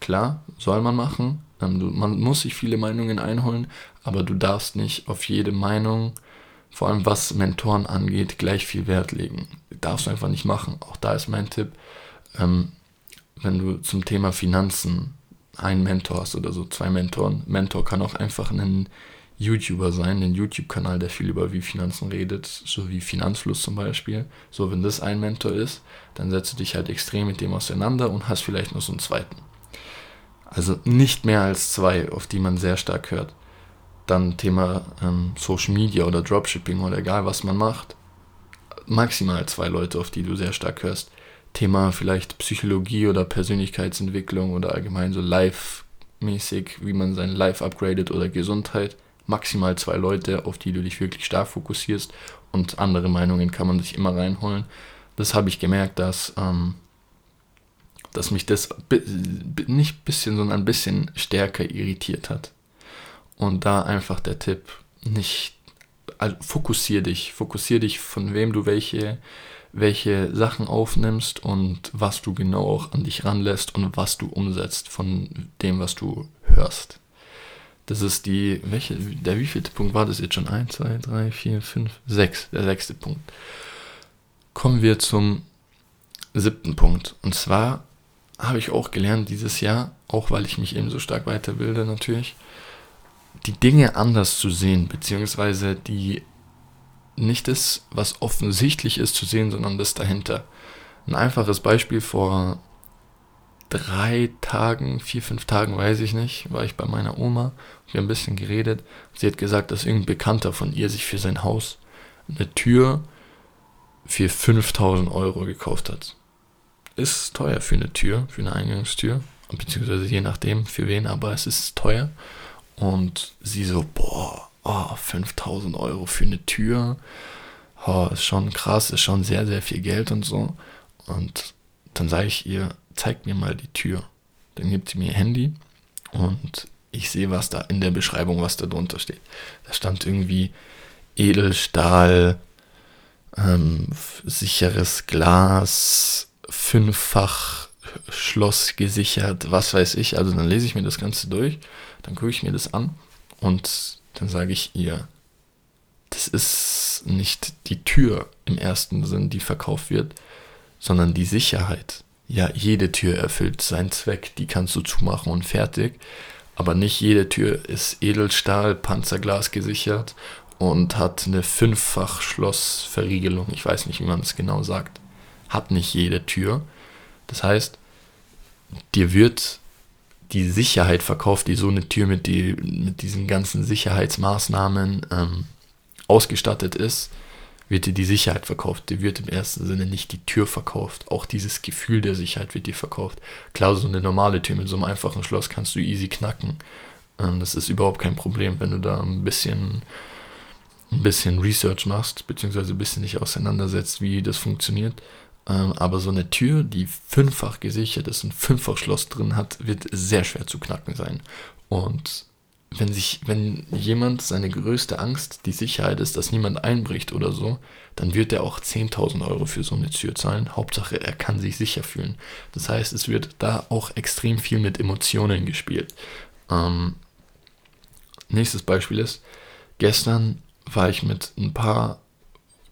Klar, soll man machen, ähm, du, man muss sich viele Meinungen einholen, aber du darfst nicht auf jede Meinung vor allem was Mentoren angeht, gleich viel Wert legen. Darfst du einfach nicht machen. Auch da ist mein Tipp, ähm, wenn du zum Thema Finanzen einen Mentor hast oder so, zwei Mentoren. Mentor kann auch einfach ein YouTuber sein, ein YouTube-Kanal, der viel über wie Finanzen redet, so wie Finanzfluss zum Beispiel. So, wenn das ein Mentor ist, dann setzt du dich halt extrem mit dem auseinander und hast vielleicht noch so einen zweiten. Also nicht mehr als zwei, auf die man sehr stark hört. Dann Thema ähm, Social Media oder Dropshipping oder egal was man macht. Maximal zwei Leute, auf die du sehr stark hörst. Thema vielleicht Psychologie oder Persönlichkeitsentwicklung oder allgemein so Live-mäßig, wie man sein Life upgradet oder Gesundheit. Maximal zwei Leute, auf die du dich wirklich stark fokussierst und andere Meinungen kann man sich immer reinholen. Das habe ich gemerkt, dass, ähm, dass mich das nicht bisschen, sondern ein bisschen stärker irritiert hat. Und da einfach der Tipp, nicht, also fokussier dich, fokussier dich, von wem du welche, welche Sachen aufnimmst und was du genau auch an dich ranlässt und was du umsetzt von dem, was du hörst. Das ist die, welche, der wievielte Punkt war das jetzt schon? 1, 2, 3, 4, 5, 6, der sechste Punkt. Kommen wir zum siebten Punkt. Und zwar habe ich auch gelernt dieses Jahr, auch weil ich mich eben so stark weiterbilde natürlich, die Dinge anders zu sehen, beziehungsweise die nicht das, was offensichtlich ist, zu sehen, sondern das dahinter. Ein einfaches Beispiel vor drei Tagen, vier, fünf Tagen, weiß ich nicht, war ich bei meiner Oma. Wir haben ein bisschen geredet. Sie hat gesagt, dass irgendein Bekannter von ihr sich für sein Haus eine Tür für 5000 Euro gekauft hat. Ist teuer für eine Tür, für eine Eingangstür, beziehungsweise je nachdem für wen, aber es ist teuer. Und sie so, boah, oh, 5000 Euro für eine Tür, oh, ist schon krass, ist schon sehr, sehr viel Geld und so. Und dann sage ich ihr, zeig mir mal die Tür. Dann gibt sie mir ihr Handy und ich sehe, was da in der Beschreibung, was da drunter steht. Da stand irgendwie Edelstahl, ähm, sicheres Glas, fünffach Schloss gesichert, was weiß ich. Also dann lese ich mir das Ganze durch, dann gucke ich mir das an und dann sage ich ihr, das ist nicht die Tür im ersten Sinn, die verkauft wird, sondern die Sicherheit. Ja, jede Tür erfüllt seinen Zweck, die kannst du zumachen und fertig. Aber nicht jede Tür ist Edelstahl, Panzerglas gesichert und hat eine fünffach Schlossverriegelung. Ich weiß nicht, wie man es genau sagt. Hat nicht jede Tür. Das heißt, dir wird die Sicherheit verkauft, die so eine Tür mit, die, mit diesen ganzen Sicherheitsmaßnahmen ähm, ausgestattet ist, wird dir die Sicherheit verkauft. Dir wird im ersten Sinne nicht die Tür verkauft. Auch dieses Gefühl der Sicherheit wird dir verkauft. Klar, so eine normale Tür mit so einem einfachen Schloss kannst du easy knacken. Ähm, das ist überhaupt kein Problem, wenn du da ein bisschen, ein bisschen Research machst, beziehungsweise ein bisschen dich auseinandersetzt, wie das funktioniert. Ähm, aber so eine Tür, die fünffach gesichert ist, ein fünffach Schloss drin hat, wird sehr schwer zu knacken sein. Und wenn sich, wenn jemand seine größte Angst die Sicherheit ist, dass niemand einbricht oder so, dann wird er auch 10.000 Euro für so eine Tür zahlen. Hauptsache, er kann sich sicher fühlen. Das heißt, es wird da auch extrem viel mit Emotionen gespielt. Ähm, nächstes Beispiel ist, gestern war ich mit ein paar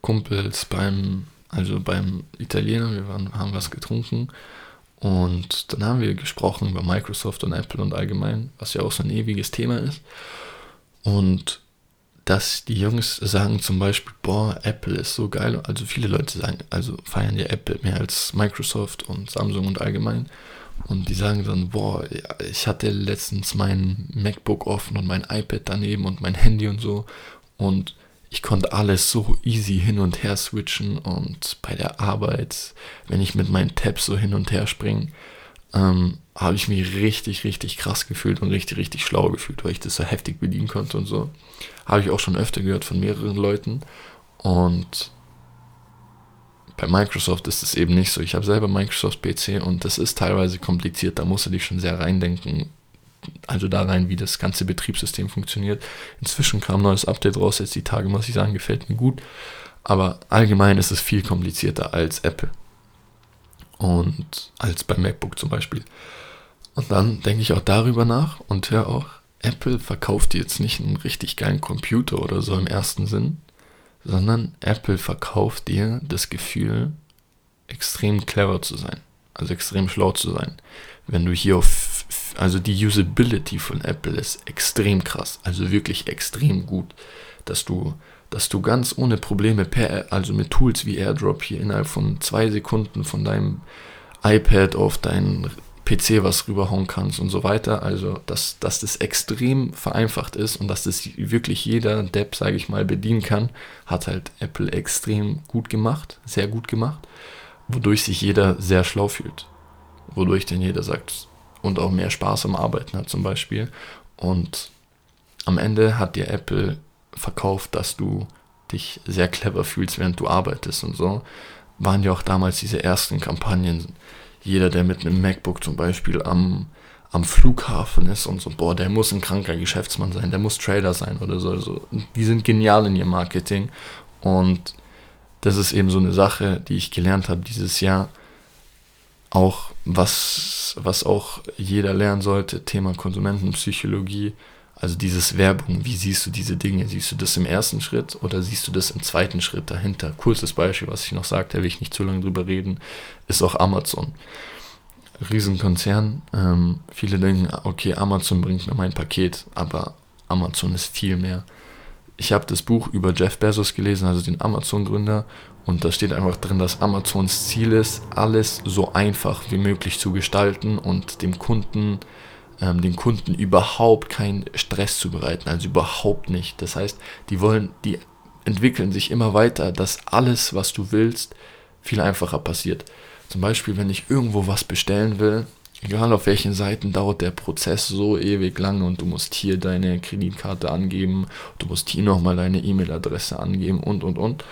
Kumpels beim, also beim Italiener, wir waren, haben was getrunken und dann haben wir gesprochen über Microsoft und Apple und allgemein, was ja auch so ein ewiges Thema ist. Und dass die Jungs sagen zum Beispiel, boah, Apple ist so geil. Also viele Leute sagen, also feiern ja Apple mehr als Microsoft und Samsung und allgemein. Und die sagen dann, boah, ich hatte letztens mein MacBook offen und mein iPad daneben und mein Handy und so. Und ich konnte alles so easy hin und her switchen und bei der Arbeit, wenn ich mit meinen Tabs so hin und her springe, ähm, habe ich mich richtig, richtig krass gefühlt und richtig, richtig schlau gefühlt, weil ich das so heftig bedienen konnte und so. Habe ich auch schon öfter gehört von mehreren Leuten. Und bei Microsoft ist es eben nicht so. Ich habe selber Microsoft PC und das ist teilweise kompliziert. Da musst du dich schon sehr reindenken, also da rein, wie das ganze Betriebssystem funktioniert. Inzwischen kam ein neues Update raus, jetzt die Tage, muss ich sagen, gefällt mir gut. Aber allgemein ist es viel komplizierter als Apple. Und als beim MacBook zum Beispiel. Und dann denke ich auch darüber nach und höre auch, Apple verkauft jetzt nicht einen richtig geilen Computer oder so im ersten Sinn, sondern Apple verkauft dir das Gefühl, extrem clever zu sein, also extrem schlau zu sein. Wenn du hier auf also die Usability von Apple ist extrem krass, also wirklich extrem gut, dass du, dass du ganz ohne Probleme per, also mit Tools wie AirDrop hier innerhalb von zwei Sekunden von deinem iPad auf deinen PC was rüberhauen kannst und so weiter. Also, dass, dass das extrem vereinfacht ist und dass das wirklich jeder Depp, sage ich mal, bedienen kann, hat halt Apple extrem gut gemacht, sehr gut gemacht, wodurch sich jeder sehr schlau fühlt. Wodurch denn jeder sagt, und auch mehr Spaß am Arbeiten hat zum Beispiel. Und am Ende hat dir Apple verkauft, dass du dich sehr clever fühlst, während du arbeitest und so. Waren ja auch damals diese ersten Kampagnen. Jeder, der mit einem MacBook zum Beispiel am, am Flughafen ist und so, boah, der muss ein kranker Geschäftsmann sein, der muss Trader sein oder so. Also, die sind genial in ihrem Marketing. Und das ist eben so eine Sache, die ich gelernt habe dieses Jahr auch was, was auch jeder lernen sollte, Thema Konsumentenpsychologie, also dieses Werbung, wie siehst du diese Dinge? Siehst du das im ersten Schritt oder siehst du das im zweiten Schritt dahinter? Kurzes Beispiel, was ich noch sagte, da will ich nicht zu lange drüber reden, ist auch Amazon. Riesenkonzern. Ähm, viele denken, okay, Amazon bringt mir mein Paket, aber Amazon ist viel mehr. Ich habe das Buch über Jeff Bezos gelesen, also den Amazon-Gründer, und da steht einfach drin, dass Amazons Ziel ist, alles so einfach wie möglich zu gestalten und dem Kunden, ähm, dem Kunden überhaupt keinen Stress zu bereiten, also überhaupt nicht. Das heißt, die wollen, die entwickeln sich immer weiter, dass alles, was du willst, viel einfacher passiert. Zum Beispiel, wenn ich irgendwo was bestellen will, egal auf welchen Seiten, dauert der Prozess so ewig lang und du musst hier deine Kreditkarte angeben, du musst hier nochmal deine E-Mail-Adresse angeben und und und.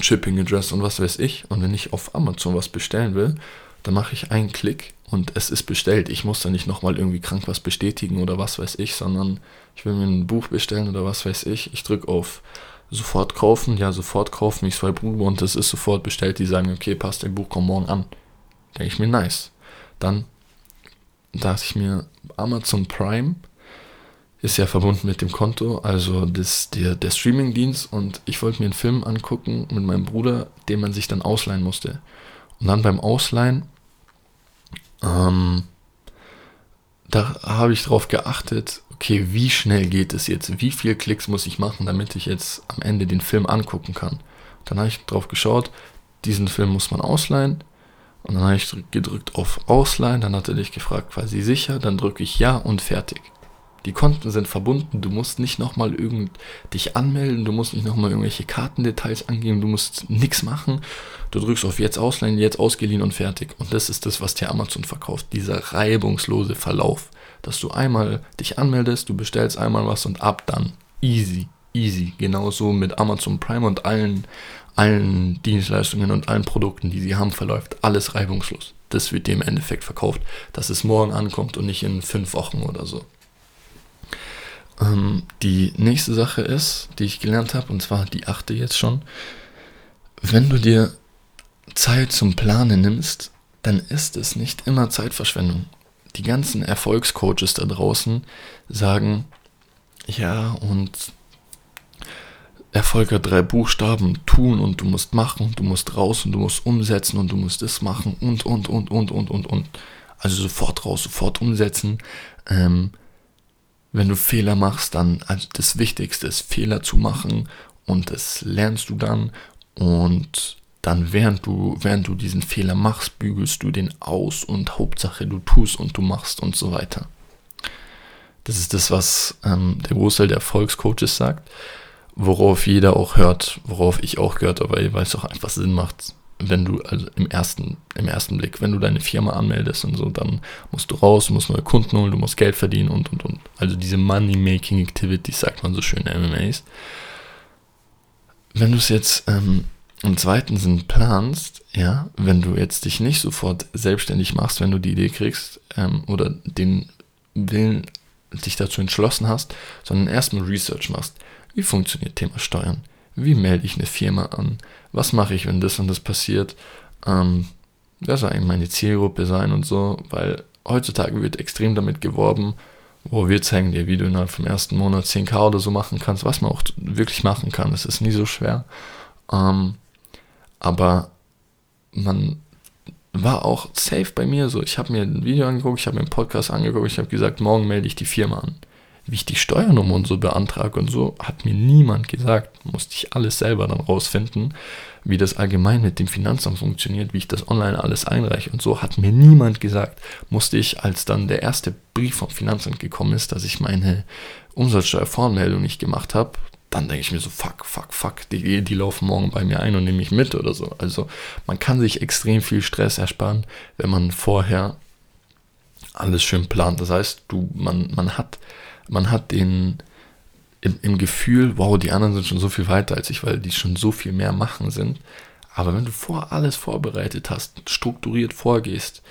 Shipping Address und was weiß ich. Und wenn ich auf Amazon was bestellen will, dann mache ich einen Klick und es ist bestellt. Ich muss da nicht nochmal irgendwie krank was bestätigen oder was weiß ich, sondern ich will mir ein Buch bestellen oder was weiß ich. Ich drücke auf sofort kaufen, ja, sofort kaufen, ich zwei Buch und es ist sofort bestellt. Die sagen, okay, passt, dein Buch kommt morgen an. Denke ich mir, nice. Dann dachte ich mir, Amazon Prime ist ja verbunden mit dem Konto, also das, der, der Streaming-Dienst und ich wollte mir einen Film angucken mit meinem Bruder, den man sich dann ausleihen musste. Und dann beim Ausleihen, ähm, da habe ich darauf geachtet, okay, wie schnell geht es jetzt? Wie viele Klicks muss ich machen, damit ich jetzt am Ende den Film angucken kann? Dann habe ich drauf geschaut, diesen Film muss man ausleihen. Und dann habe ich gedrückt auf Ausleihen, dann hat er dich gefragt, quasi sicher, dann drücke ich Ja und fertig. Die Konten sind verbunden, du musst nicht nochmal irgend dich anmelden, du musst nicht nochmal irgendwelche Kartendetails angeben, du musst nichts machen. Du drückst auf jetzt ausleihen, jetzt ausgeliehen und fertig. Und das ist das, was dir Amazon verkauft, dieser reibungslose Verlauf, dass du einmal dich anmeldest, du bestellst einmal was und ab dann. Easy, easy. Genauso mit Amazon Prime und allen, allen Dienstleistungen und allen Produkten, die sie haben, verläuft alles reibungslos. Das wird dir im Endeffekt verkauft, dass es morgen ankommt und nicht in fünf Wochen oder so. Ähm, die nächste Sache ist, die ich gelernt habe, und zwar die achte jetzt schon, wenn du dir Zeit zum Planen nimmst, dann ist es nicht immer Zeitverschwendung. Die ganzen Erfolgscoaches da draußen sagen, ja, und Erfolg hat drei Buchstaben, tun und du musst machen, du musst raus und du musst umsetzen und du musst das machen und, und, und, und, und, und, und. Also sofort raus, sofort umsetzen. Ähm, wenn du Fehler machst, dann also das Wichtigste ist Fehler zu machen und das lernst du dann und dann während du während du diesen Fehler machst, bügelst du den aus und Hauptsache du tust und du machst und so weiter. Das ist das, was ähm, der Großteil der Erfolgscoaches sagt, worauf jeder auch hört, worauf ich auch gehört habe, weil es auch einfach Sinn macht, wenn du, also im ersten, im ersten Blick, wenn du deine Firma anmeldest und so, dann musst du raus, du musst neue Kunden holen, du musst Geld verdienen und und und. Also diese Money-Making Activities, sagt man so schön in MMAs. Wenn du es jetzt ähm, im zweiten Sinn planst, ja, wenn du jetzt dich nicht sofort selbstständig machst, wenn du die Idee kriegst ähm, oder den Willen dich dazu entschlossen hast, sondern erstmal Research machst. Wie funktioniert Thema Steuern? Wie melde ich eine Firma an? Was mache ich, wenn das und das passiert? Ähm, das soll eigentlich meine Zielgruppe sein und so, weil heutzutage wird extrem damit geworben, wo wir zeigen dir, wie du innerhalb vom ersten Monat 10k oder so machen kannst, was man auch wirklich machen kann. Es ist nie so schwer. Ähm, aber man war auch safe bei mir so. Ich habe mir ein Video angeguckt, ich habe mir einen Podcast angeguckt, ich habe gesagt, morgen melde ich die Firma an wie ich die Steuernummer und so beantrage und so, hat mir niemand gesagt. Musste ich alles selber dann rausfinden, wie das allgemein mit dem Finanzamt funktioniert, wie ich das online alles einreiche und so, hat mir niemand gesagt. Musste ich, als dann der erste Brief vom Finanzamt gekommen ist, dass ich meine Umsatzsteuervoranmeldung nicht gemacht habe, dann denke ich mir so, fuck, fuck, fuck, die, die laufen morgen bei mir ein und nehme mich mit oder so. Also man kann sich extrem viel Stress ersparen, wenn man vorher alles schön plant. Das heißt, du, man, man hat man hat den im, im, Gefühl, wow, die anderen sind schon so viel weiter als ich, weil die schon so viel mehr machen sind. Aber wenn du vor alles vorbereitet hast, strukturiert vorgehst,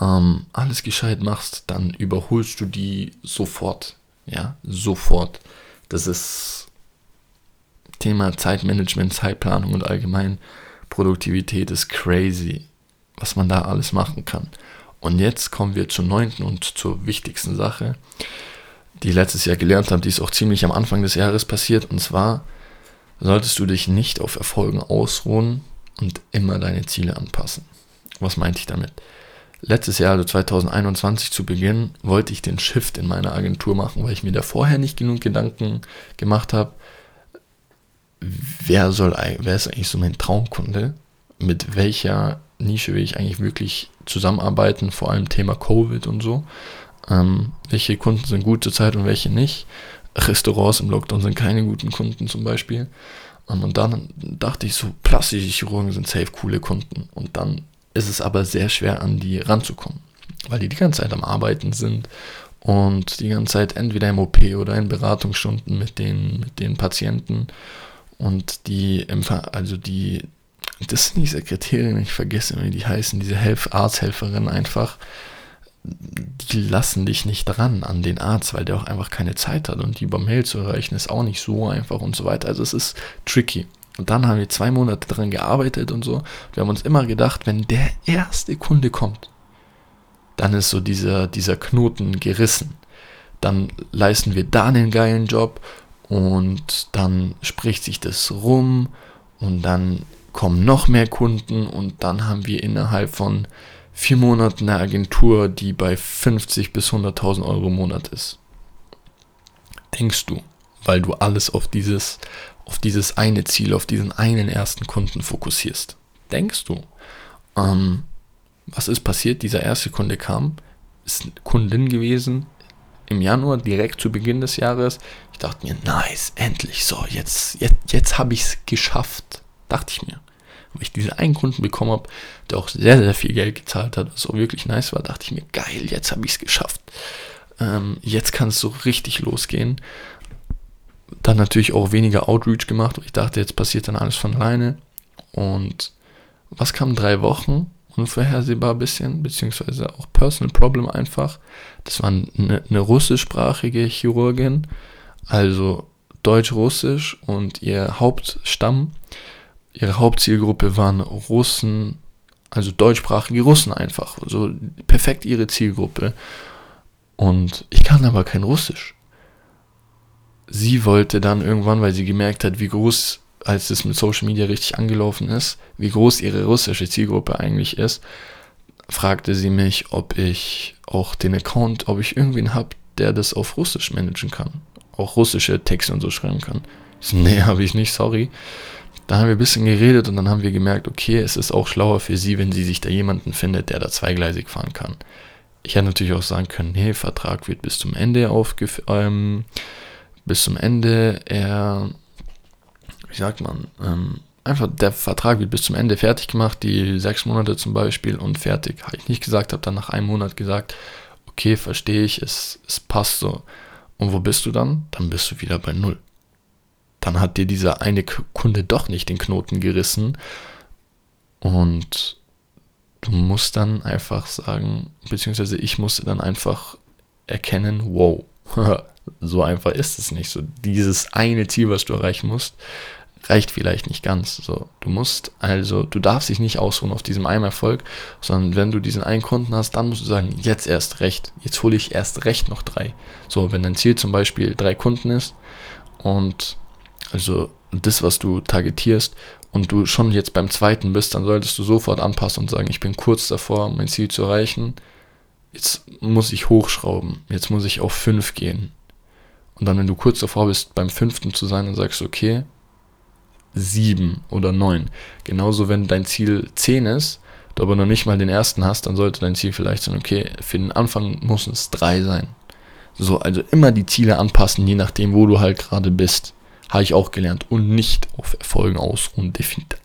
ähm, alles gescheit machst, dann überholst du die sofort. Ja, sofort. Das ist Thema Zeitmanagement, Zeitplanung und allgemein Produktivität ist crazy, was man da alles machen kann. Und jetzt kommen wir zur neunten und zur wichtigsten Sache die letztes Jahr gelernt habe, die ist auch ziemlich am Anfang des Jahres passiert. Und zwar solltest du dich nicht auf Erfolgen ausruhen und immer deine Ziele anpassen. Was meinte ich damit? letztes Jahr, also 2021 zu Beginn, wollte ich den Shift in meiner Agentur machen, weil ich mir da vorher nicht genug Gedanken gemacht habe, wer soll, wer ist eigentlich so mein Traumkunde? Mit welcher Nische will ich eigentlich wirklich zusammenarbeiten, vor allem Thema Covid und so. Ähm, welche Kunden sind gut zur Zeit und welche nicht. Restaurants im Lockdown sind keine guten Kunden zum Beispiel. Ähm, und dann dachte ich so, plastische Chirurgen sind safe coole Kunden. Und dann ist es aber sehr schwer, an die ranzukommen, weil die die ganze Zeit am Arbeiten sind und die ganze Zeit entweder im OP oder in Beratungsstunden mit den, mit den Patienten und die, also die, das sind die Sekretärinnen, ich vergesse, wie die heißen, diese Helf Arzthelferinnen einfach, die lassen dich nicht dran an den Arzt, weil der auch einfach keine Zeit hat und die über Mail zu erreichen ist auch nicht so einfach und so weiter. Also es ist tricky. Und dann haben wir zwei Monate dran gearbeitet und so. Wir haben uns immer gedacht, wenn der erste Kunde kommt, dann ist so dieser, dieser Knoten gerissen. Dann leisten wir da einen geilen Job und dann spricht sich das rum und dann kommen noch mehr Kunden und dann haben wir innerhalb von vier Monaten eine Agentur, die bei 50 bis 100.000 Euro im Monat ist. Denkst du, weil du alles auf dieses, auf dieses eine Ziel, auf diesen einen ersten Kunden fokussierst. Denkst du, ähm, was ist passiert? Dieser erste Kunde kam, ist Kundin gewesen, im Januar, direkt zu Beginn des Jahres. Ich dachte mir, nice, endlich, so, jetzt, jetzt, jetzt habe ich es geschafft, dachte ich mir. Weil ich diesen einen Kunden bekommen habe, der auch sehr, sehr viel Geld gezahlt hat, was auch wirklich nice war, dachte ich mir, geil, jetzt habe ich es geschafft. Ähm, jetzt kann es so richtig losgehen. Dann natürlich auch weniger Outreach gemacht, weil ich dachte, jetzt passiert dann alles von alleine. Und was kam drei Wochen? unvorhersehbar ein bisschen, beziehungsweise auch Personal Problem einfach. Das war eine, eine russischsprachige Chirurgin, also Deutsch-Russisch und ihr Hauptstamm, ihre Hauptzielgruppe waren Russen, also deutschsprachige Russen einfach, so perfekt ihre Zielgruppe. Und ich kann aber kein Russisch. Sie wollte dann irgendwann, weil sie gemerkt hat, wie groß als es mit Social Media richtig angelaufen ist, wie groß ihre russische Zielgruppe eigentlich ist, fragte sie mich, ob ich auch den Account, ob ich irgendwen habe, der das auf Russisch managen kann. Auch russische Texte und so schreiben kann. Ich so, nee, habe ich nicht, sorry. Da haben wir ein bisschen geredet und dann haben wir gemerkt, okay, es ist auch schlauer für sie, wenn sie sich da jemanden findet, der da zweigleisig fahren kann. Ich hätte natürlich auch sagen können, nee, Vertrag wird bis zum Ende aufgef ähm, bis zum Ende er wie sagt man, ähm, einfach der Vertrag wird bis zum Ende fertig gemacht, die sechs Monate zum Beispiel und fertig. Habe ich nicht gesagt, habe dann nach einem Monat gesagt, okay, verstehe ich, es, es passt so. Und wo bist du dann? Dann bist du wieder bei Null. Dann hat dir dieser eine Kunde doch nicht den Knoten gerissen und du musst dann einfach sagen, beziehungsweise ich musste dann einfach erkennen, wow, so einfach ist es nicht. So dieses eine Ziel, was du erreichen musst, reicht vielleicht nicht ganz. So, du musst also, du darfst dich nicht ausruhen auf diesem einen Erfolg, sondern wenn du diesen einen Kunden hast, dann musst du sagen, jetzt erst recht, jetzt hole ich erst recht noch drei. So, wenn dein Ziel zum Beispiel drei Kunden ist und also das, was du targetierst und du schon jetzt beim zweiten bist, dann solltest du sofort anpassen und sagen, ich bin kurz davor, mein Ziel zu erreichen. Jetzt muss ich hochschrauben. Jetzt muss ich auf fünf gehen. Und dann, wenn du kurz davor bist, beim fünften zu sein, dann sagst du, okay, sieben oder neun. Genauso, wenn dein Ziel zehn ist, du aber noch nicht mal den ersten hast, dann sollte dein Ziel vielleicht sein, okay, für den Anfang muss es drei sein. So, also immer die Ziele anpassen, je nachdem, wo du halt gerade bist. Habe ich auch gelernt. Und nicht auf Erfolgen ausruhen, definitiv.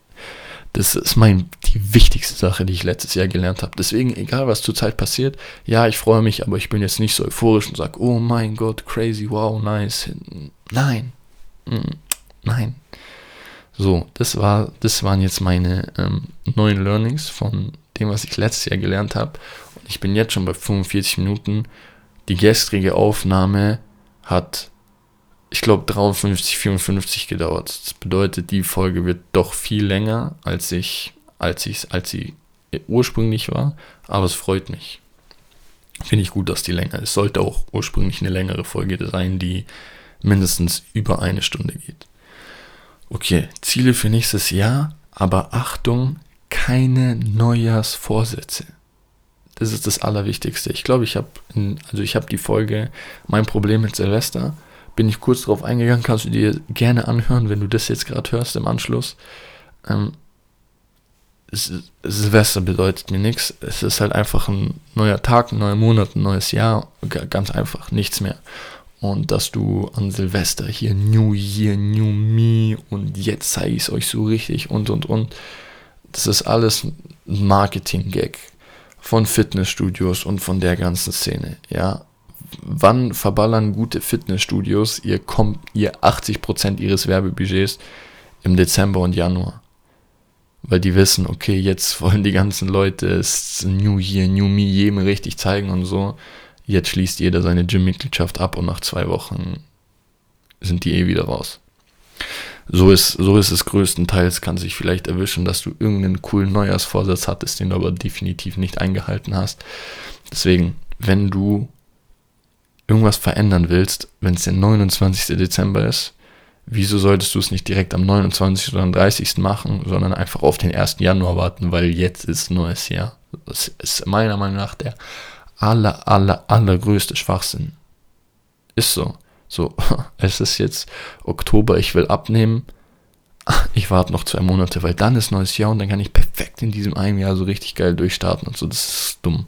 Das ist mein, die wichtigste Sache, die ich letztes Jahr gelernt habe. Deswegen, egal was zurzeit passiert, ja, ich freue mich, aber ich bin jetzt nicht so euphorisch und sage, oh mein Gott, crazy, wow, nice. Nein. Mm, nein. So, das war, das waren jetzt meine ähm, neuen Learnings von dem, was ich letztes Jahr gelernt habe. Und ich bin jetzt schon bei 45 Minuten. Die gestrige Aufnahme hat, ich glaube, 53, 54 gedauert. Das bedeutet, die Folge wird doch viel länger, als ich, als ich, als sie ursprünglich war. Aber es freut mich. Finde ich gut, dass die länger ist. Es sollte auch ursprünglich eine längere Folge sein, die mindestens über eine Stunde geht. Okay, Ziele für nächstes Jahr, aber Achtung, keine Neujahrsvorsätze. das ist das Allerwichtigste. Ich glaube, ich habe, also ich habe die Folge Mein Problem mit Silvester, bin ich kurz drauf eingegangen, kannst du dir gerne anhören, wenn du das jetzt gerade hörst im Anschluss. Ähm, Silvester bedeutet mir nichts. Es ist halt einfach ein neuer Tag, ein neuer Monat, ein neues Jahr. Ganz einfach, nichts mehr. Und dass du an Silvester hier New Year, New Me und jetzt zeige ich es euch so richtig und und und. Das ist alles ein Marketing-Gag von Fitnessstudios und von der ganzen Szene. Ja, wann verballern gute Fitnessstudios ihr, kommt, ihr 80% ihres Werbebudgets im Dezember und Januar? weil die wissen, okay, jetzt wollen die ganzen Leute es New Year, New Me jedem richtig zeigen und so. Jetzt schließt jeder seine Gym-Mitgliedschaft ab und nach zwei Wochen sind die eh wieder raus. So ist, so ist es größtenteils, kann sich vielleicht erwischen, dass du irgendeinen coolen Neujahrsvorsatz hattest, den du aber definitiv nicht eingehalten hast. Deswegen, wenn du irgendwas verändern willst, wenn es der 29. Dezember ist, wieso solltest du es nicht direkt am 29. oder am 30. machen, sondern einfach auf den 1. Januar warten, weil jetzt ist neues Jahr. Das ist meiner Meinung nach der aller, aller, allergrößte Schwachsinn. Ist so. So, es ist jetzt Oktober, ich will abnehmen. Ich warte noch zwei Monate, weil dann ist neues Jahr und dann kann ich perfekt in diesem einen Jahr so richtig geil durchstarten und so. Das ist dumm.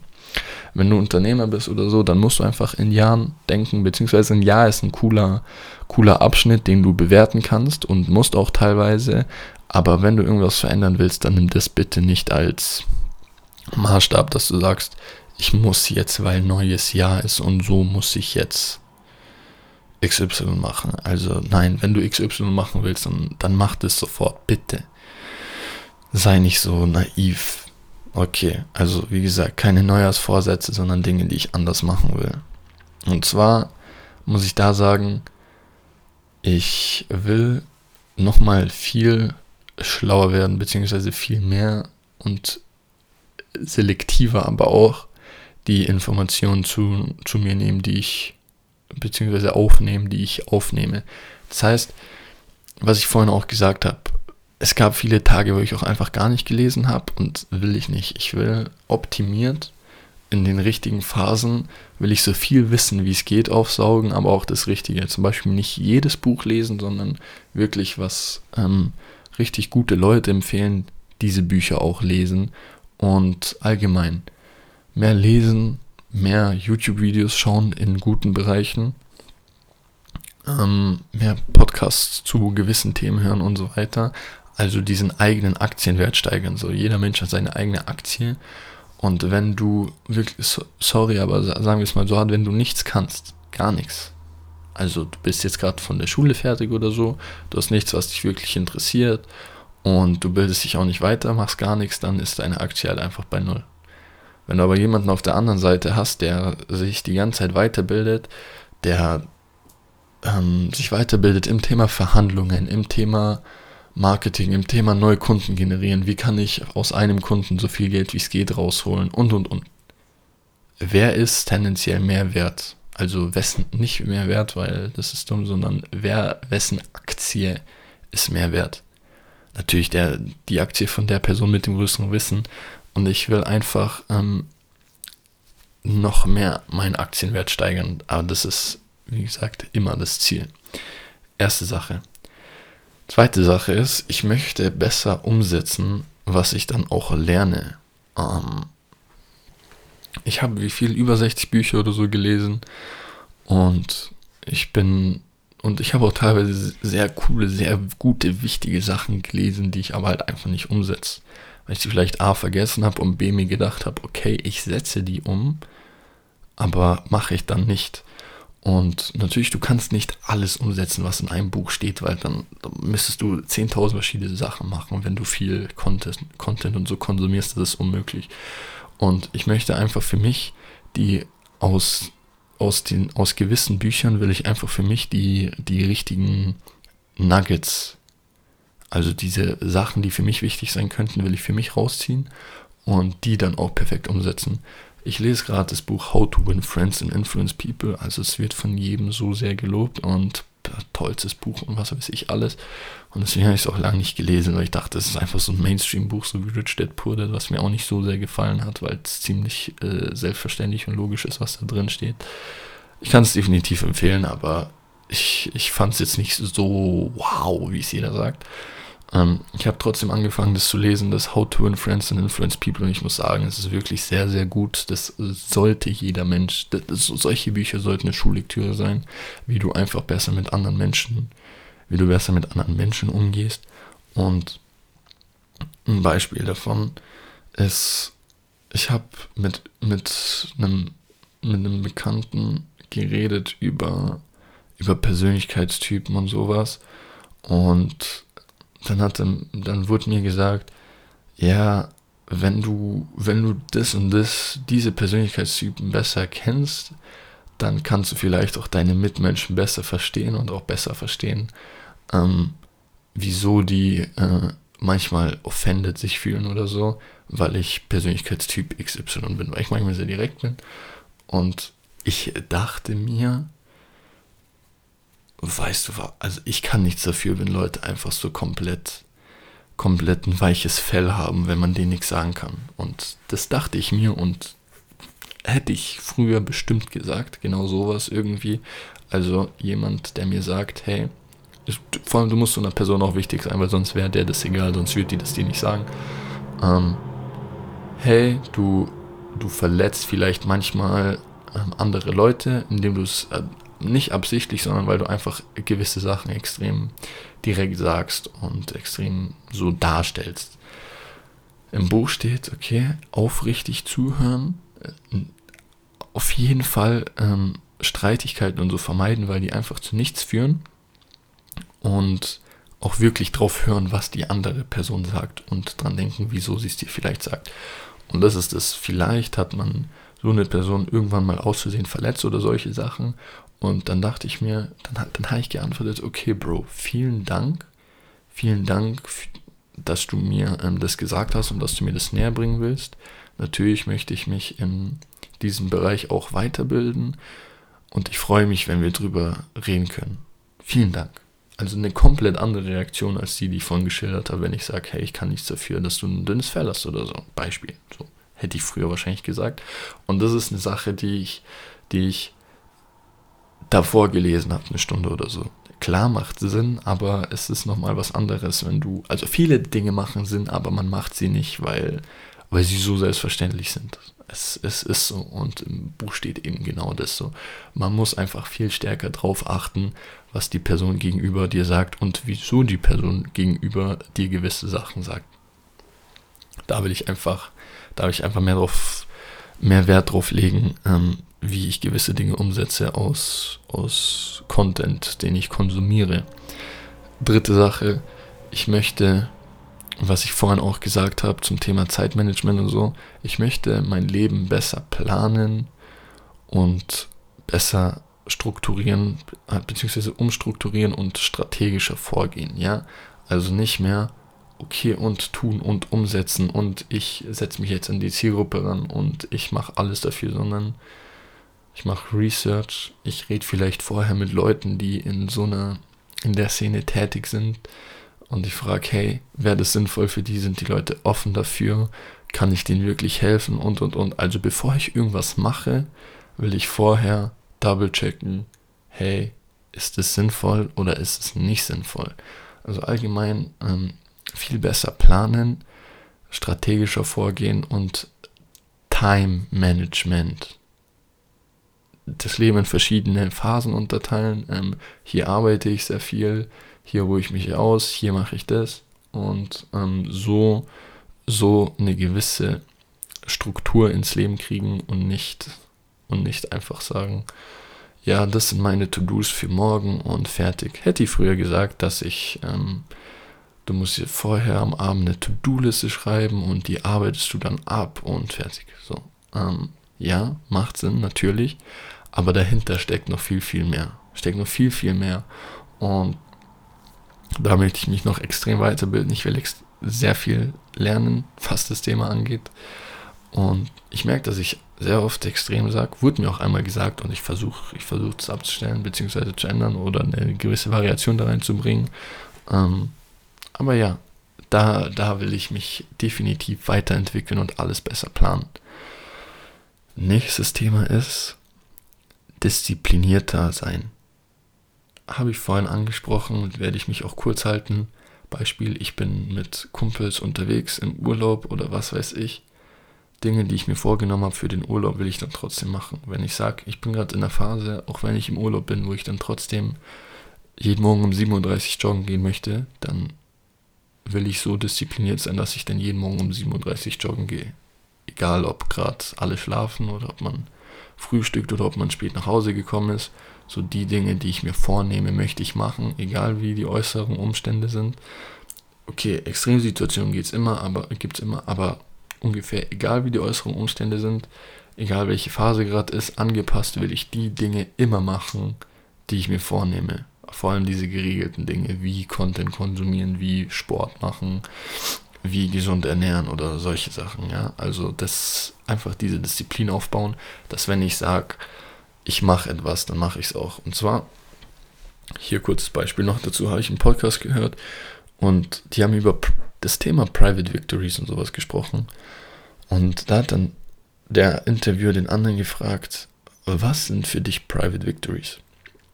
Wenn du Unternehmer bist oder so, dann musst du einfach in Jahren denken, beziehungsweise ein Jahr ist ein cooler, cooler Abschnitt, den du bewerten kannst und musst auch teilweise. Aber wenn du irgendwas verändern willst, dann nimm das bitte nicht als Maßstab, dass du sagst, ich muss jetzt, weil neues Jahr ist und so muss ich jetzt XY machen. Also nein, wenn du XY machen willst, dann, dann mach das sofort, bitte. Sei nicht so naiv Okay, also wie gesagt, keine Neujahrsvorsätze, sondern Dinge, die ich anders machen will. Und zwar muss ich da sagen, ich will nochmal viel schlauer werden, beziehungsweise viel mehr und selektiver, aber auch die Informationen zu, zu mir nehmen, die ich, beziehungsweise aufnehmen, die ich aufnehme. Das heißt, was ich vorhin auch gesagt habe, es gab viele Tage, wo ich auch einfach gar nicht gelesen habe und will ich nicht. Ich will optimiert in den richtigen Phasen, will ich so viel wissen, wie es geht, aufsaugen, aber auch das Richtige. Zum Beispiel nicht jedes Buch lesen, sondern wirklich, was ähm, richtig gute Leute empfehlen, diese Bücher auch lesen und allgemein mehr lesen, mehr YouTube-Videos schauen in guten Bereichen, ähm, mehr Podcasts zu gewissen Themen hören und so weiter. Also diesen eigenen Aktienwert steigern. So, jeder Mensch hat seine eigene Aktie. Und wenn du wirklich, sorry, aber sagen wir es mal so, wenn du nichts kannst, gar nichts. Also du bist jetzt gerade von der Schule fertig oder so, du hast nichts, was dich wirklich interessiert und du bildest dich auch nicht weiter, machst gar nichts, dann ist deine Aktie halt einfach bei Null. Wenn du aber jemanden auf der anderen Seite hast, der sich die ganze Zeit weiterbildet, der ähm, sich weiterbildet im Thema Verhandlungen, im Thema Marketing, im Thema neue Kunden generieren. Wie kann ich aus einem Kunden so viel Geld wie es geht rausholen und und und. Wer ist tendenziell mehr wert? Also wessen nicht mehr wert, weil das ist dumm, sondern wer wessen Aktie ist mehr wert? Natürlich der, die Aktie von der Person mit dem größeren Wissen. Und ich will einfach ähm, noch mehr meinen Aktienwert steigern. Aber das ist, wie gesagt, immer das Ziel. Erste Sache. Zweite Sache ist, ich möchte besser umsetzen, was ich dann auch lerne. Ähm, ich habe wie viel über 60 Bücher oder so gelesen und ich bin und ich habe auch teilweise sehr coole, sehr gute, wichtige Sachen gelesen, die ich aber halt einfach nicht umsetze. Weil ich sie vielleicht A vergessen habe und B mir gedacht habe, okay, ich setze die um, aber mache ich dann nicht. Und natürlich, du kannst nicht alles umsetzen, was in einem Buch steht, weil dann, dann müsstest du 10.000 verschiedene Sachen machen. Wenn du viel Content, Content und so konsumierst, das ist unmöglich. Und ich möchte einfach für mich die aus, aus, den, aus gewissen Büchern will ich einfach für mich die, die richtigen Nuggets, also diese Sachen, die für mich wichtig sein könnten, will ich für mich rausziehen und die dann auch perfekt umsetzen. Ich lese gerade das Buch How to Win Friends and Influence People. Also es wird von jedem so sehr gelobt und tollstes Buch und was weiß ich alles. Und deswegen habe ich es auch lange nicht gelesen, weil ich dachte, es ist einfach so ein Mainstream-Buch, so wie Rich Dad Poor Dad, was mir auch nicht so sehr gefallen hat, weil es ziemlich äh, selbstverständlich und logisch ist, was da drin steht. Ich kann es definitiv empfehlen, aber ich, ich fand es jetzt nicht so wow, wie es jeder sagt. Ähm, ich habe trotzdem angefangen, das zu lesen, das How to Influence and Influence People. Und ich muss sagen, es ist wirklich sehr, sehr gut. Das sollte jeder Mensch, das, das, solche Bücher sollten eine Schullektüre sein, wie du einfach besser mit anderen Menschen, wie du besser mit anderen Menschen umgehst. Und ein Beispiel davon ist, ich habe mit, mit, einem, mit einem Bekannten geredet über, über Persönlichkeitstypen und sowas. Und dann hat dann wurde mir gesagt, ja, wenn du, wenn du das und das, diese Persönlichkeitstypen besser kennst, dann kannst du vielleicht auch deine Mitmenschen besser verstehen und auch besser verstehen, ähm, wieso die äh, manchmal offended sich fühlen oder so, weil ich Persönlichkeitstyp XY bin, weil ich manchmal sehr direkt bin. Und ich dachte mir, weißt du, also ich kann nichts dafür, wenn Leute einfach so komplett, komplett ein weiches Fell haben, wenn man denen nichts sagen kann. Und das dachte ich mir und hätte ich früher bestimmt gesagt, genau sowas irgendwie. Also jemand, der mir sagt, hey, vor allem du musst so einer Person auch wichtig sein, weil sonst wäre der das egal, sonst würde die das dir nicht sagen. Ähm, hey, du, du verletzt vielleicht manchmal ähm, andere Leute, indem du es äh, nicht absichtlich, sondern weil du einfach gewisse Sachen extrem direkt sagst und extrem so darstellst. Im Buch steht, okay, aufrichtig zuhören, äh, auf jeden Fall ähm, Streitigkeiten und so vermeiden, weil die einfach zu nichts führen und auch wirklich drauf hören, was die andere Person sagt und dran denken, wieso sie es dir vielleicht sagt. Und das ist es. Vielleicht hat man so eine Person irgendwann mal auszusehen verletzt oder solche Sachen und dann dachte ich mir, dann, dann habe ich geantwortet, okay, Bro, vielen Dank. Vielen Dank, dass du mir ähm, das gesagt hast und dass du mir das näher bringen willst. Natürlich möchte ich mich in diesem Bereich auch weiterbilden und ich freue mich, wenn wir drüber reden können. Vielen Dank. Also eine komplett andere Reaktion als die, die ich vorhin geschildert habe, wenn ich sage, hey, ich kann nichts dafür, dass du ein dünnes Fell hast oder so. Beispiel. So hätte ich früher wahrscheinlich gesagt. Und das ist eine Sache, die ich, die ich davor gelesen habe, eine Stunde oder so. Klar macht Sinn, aber es ist nochmal was anderes, wenn du, also viele Dinge machen Sinn, aber man macht sie nicht, weil, weil sie so selbstverständlich sind. Es, es ist so und im Buch steht eben genau das so. Man muss einfach viel stärker drauf achten, was die Person gegenüber dir sagt und wieso die Person gegenüber dir gewisse Sachen sagt. Da will ich einfach, da will ich einfach mehr drauf, mehr Wert drauf legen, ähm, wie ich gewisse Dinge umsetze aus, aus Content, den ich konsumiere. Dritte Sache, ich möchte, was ich vorhin auch gesagt habe zum Thema Zeitmanagement und so, ich möchte mein Leben besser planen und besser strukturieren, beziehungsweise umstrukturieren und strategischer vorgehen, ja. Also nicht mehr okay und tun und umsetzen und ich setze mich jetzt in die Zielgruppe ran und ich mache alles dafür, sondern ich mache Research, ich rede vielleicht vorher mit Leuten, die in so einer, in der Szene tätig sind. Und ich frage, hey, wäre das sinnvoll für die, sind die Leute offen dafür, kann ich denen wirklich helfen? Und und und. Also bevor ich irgendwas mache, will ich vorher double checken, hey, ist es sinnvoll oder ist es nicht sinnvoll? Also allgemein ähm, viel besser planen, strategischer vorgehen und Time Management das Leben in verschiedene Phasen unterteilen. Ähm, hier arbeite ich sehr viel, hier ruhe ich mich aus, hier mache ich das und ähm, so, so eine gewisse Struktur ins Leben kriegen und nicht, und nicht einfach sagen, ja, das sind meine To-Dos für morgen und fertig. Hätte ich früher gesagt, dass ich, ähm, du musst dir vorher am Abend eine To-Do-Liste schreiben und die arbeitest du dann ab und fertig. So, ähm, ja, macht Sinn, natürlich. Aber dahinter steckt noch viel, viel mehr. Steckt noch viel, viel mehr. Und da möchte ich mich noch extrem weiterbilden. Ich will sehr viel lernen, was das Thema angeht. Und ich merke, dass ich sehr oft extrem sage, wurde mir auch einmal gesagt und ich versuche ich versuche es abzustellen bzw. zu ändern oder eine gewisse Variation da reinzubringen. Ähm, aber ja, da, da will ich mich definitiv weiterentwickeln und alles besser planen. Nächstes Thema ist disziplinierter sein. Habe ich vorhin angesprochen, werde ich mich auch kurz halten. Beispiel, ich bin mit Kumpels unterwegs im Urlaub oder was weiß ich. Dinge, die ich mir vorgenommen habe für den Urlaub, will ich dann trotzdem machen. Wenn ich sage, ich bin gerade in der Phase, auch wenn ich im Urlaub bin, wo ich dann trotzdem jeden Morgen um 7.30 Uhr joggen gehen möchte, dann will ich so diszipliniert sein, dass ich dann jeden Morgen um 7.30 Uhr joggen gehe. Egal, ob gerade alle schlafen oder ob man frühstückt oder ob man spät nach Hause gekommen ist. So die Dinge, die ich mir vornehme, möchte ich machen, egal wie die äußeren Umstände sind. Okay, Extremsituationen geht's immer, aber gibt's immer, aber ungefähr egal wie die äußeren Umstände sind, egal welche Phase gerade ist, angepasst will ich die Dinge immer machen, die ich mir vornehme. Vor allem diese geregelten Dinge, wie Content konsumieren, wie Sport machen, wie gesund ernähren oder solche Sachen, ja. Also das einfach diese Disziplin aufbauen, dass wenn ich sage, ich mache etwas, dann mache ich es auch. Und zwar, hier kurzes Beispiel noch dazu, habe ich einen Podcast gehört und die haben über das Thema Private Victories und sowas gesprochen. Und da hat dann der Interviewer den anderen gefragt, was sind für dich Private Victories?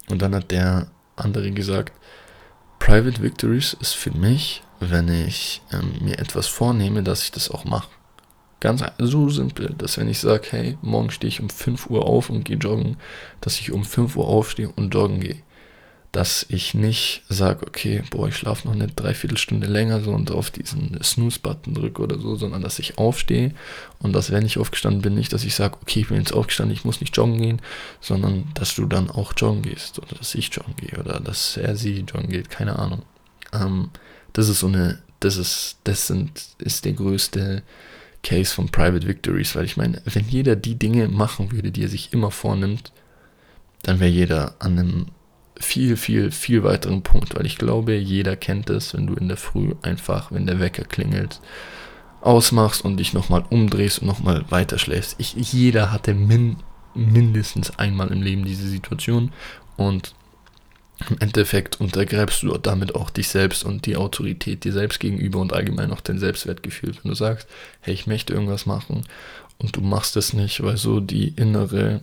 Und dann hat der andere gesagt, Private Victories ist für mich, wenn ich ähm, mir etwas vornehme, dass ich das auch mache. Ganz so simpel, dass wenn ich sage, hey, morgen stehe ich um 5 Uhr auf und gehe joggen, dass ich um 5 Uhr aufstehe und joggen gehe dass ich nicht sage, okay, boah, ich schlafe noch eine Dreiviertelstunde länger so und auf diesen Snooze-Button drücke oder so, sondern dass ich aufstehe und dass, wenn ich aufgestanden bin, nicht, dass ich sage, okay, ich bin jetzt aufgestanden, ich muss nicht joggen gehen, sondern dass du dann auch joggen gehst oder dass ich joggen gehe oder dass er sie joggen geht, keine Ahnung. Ähm, das ist so eine, das ist, das sind, ist der größte Case von Private Victories, weil ich meine, wenn jeder die Dinge machen würde, die er sich immer vornimmt, dann wäre jeder an einem viel, viel, viel weiteren Punkt, weil ich glaube, jeder kennt es, wenn du in der Früh einfach, wenn der Wecker klingelt, ausmachst und dich nochmal umdrehst und nochmal weiterschläfst. Ich, jeder hatte min, mindestens einmal im Leben diese Situation und im Endeffekt untergräbst du damit auch dich selbst und die Autorität dir selbst gegenüber und allgemein auch dein Selbstwertgefühl. Wenn du sagst, hey, ich möchte irgendwas machen und du machst es nicht, weil so die innere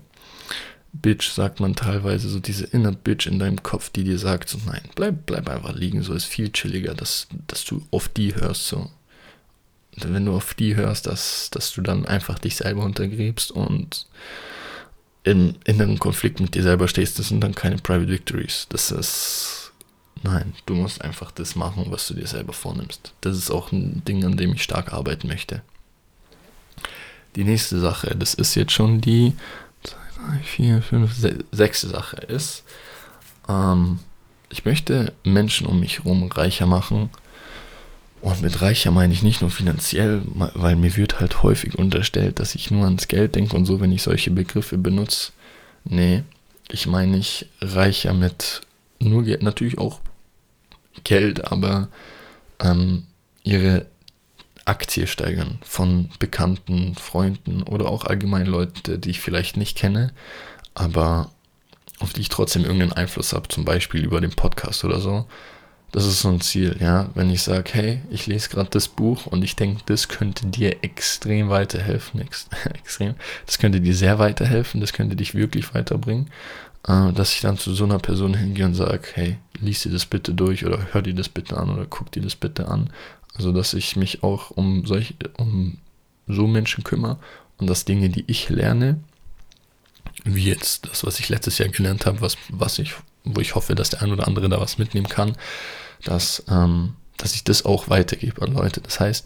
Bitch, sagt man teilweise, so diese inner Bitch in deinem Kopf, die dir sagt, so nein, bleib, bleib einfach liegen, so ist viel chilliger, dass, dass du auf die hörst, so. Und wenn du auf die hörst, dass, dass du dann einfach dich selber untergräbst und im inneren Konflikt mit dir selber stehst, das sind dann keine Private Victories. Das ist, nein, du musst einfach das machen, was du dir selber vornimmst. Das ist auch ein Ding, an dem ich stark arbeiten möchte. Die nächste Sache, das ist jetzt schon die drei, vier, fünf, sechste Sache ist, ähm, ich möchte Menschen um mich herum reicher machen. Und mit reicher meine ich nicht nur finanziell, weil mir wird halt häufig unterstellt, dass ich nur ans Geld denke und so, wenn ich solche Begriffe benutze. Nee, ich meine nicht reicher mit nur Geld, natürlich auch Geld, aber ähm, ihre Aktie steigern von Bekannten, Freunden oder auch allgemein Leute, die ich vielleicht nicht kenne, aber auf die ich trotzdem irgendeinen Einfluss habe, zum Beispiel über den Podcast oder so. Das ist so ein Ziel, ja. Wenn ich sage, hey, ich lese gerade das Buch und ich denke, das könnte dir extrem weiterhelfen, ex extrem, das könnte dir sehr weiterhelfen, das könnte dich wirklich weiterbringen, äh, dass ich dann zu so einer Person hingehe und sage, hey, lies dir das bitte durch oder hör dir das bitte an oder guck dir das bitte an. Also, dass ich mich auch um solche, um so Menschen kümmere und dass Dinge, die ich lerne, wie jetzt das, was ich letztes Jahr gelernt habe, was, was ich, wo ich hoffe, dass der ein oder andere da was mitnehmen kann, dass, ähm, dass ich das auch weitergebe an Leute. Das heißt,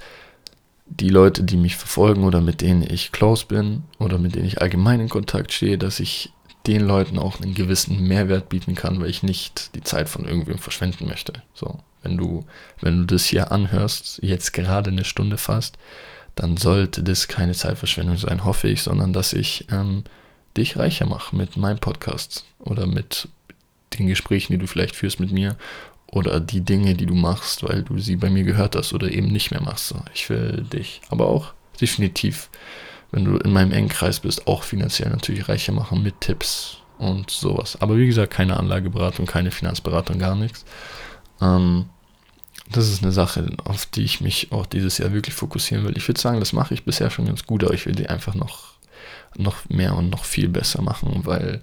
die Leute, die mich verfolgen oder mit denen ich close bin oder mit denen ich allgemein in Kontakt stehe, dass ich den Leuten auch einen gewissen Mehrwert bieten kann, weil ich nicht die Zeit von irgendwem verschwenden möchte. So, wenn du, wenn du das hier anhörst, jetzt gerade eine Stunde fast, dann sollte das keine Zeitverschwendung sein, hoffe ich, sondern dass ich ähm, dich reicher mache mit meinem Podcast oder mit den Gesprächen, die du vielleicht führst mit mir oder die Dinge, die du machst, weil du sie bei mir gehört hast oder eben nicht mehr machst. Ich will dich aber auch definitiv wenn du in meinem engen Kreis bist, auch finanziell natürlich reicher machen mit Tipps und sowas. Aber wie gesagt, keine Anlageberatung, keine Finanzberatung, gar nichts. Ähm, das ist eine Sache, auf die ich mich auch dieses Jahr wirklich fokussieren will. Ich würde sagen, das mache ich bisher schon ganz gut, aber ich will die einfach noch, noch mehr und noch viel besser machen, weil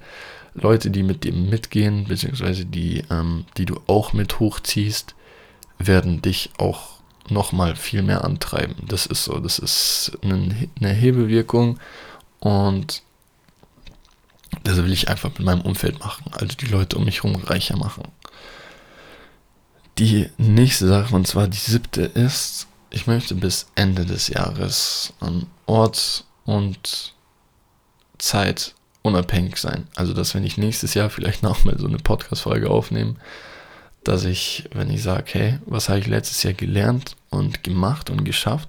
Leute, die mit dir mitgehen, beziehungsweise die, ähm, die du auch mit hochziehst, werden dich auch nochmal viel mehr antreiben. Das ist so, das ist eine, Hebelwirkung und das will ich einfach mit meinem Umfeld machen, also die Leute um mich herum reicher machen. Die nächste Sache, und zwar die siebte, ist, ich möchte bis Ende des Jahres an Ort und Zeit unabhängig sein. Also, dass wenn ich nächstes Jahr vielleicht noch mal so eine Podcast-Folge aufnehme, dass ich, wenn ich sage, hey, was habe ich letztes Jahr gelernt und gemacht und geschafft,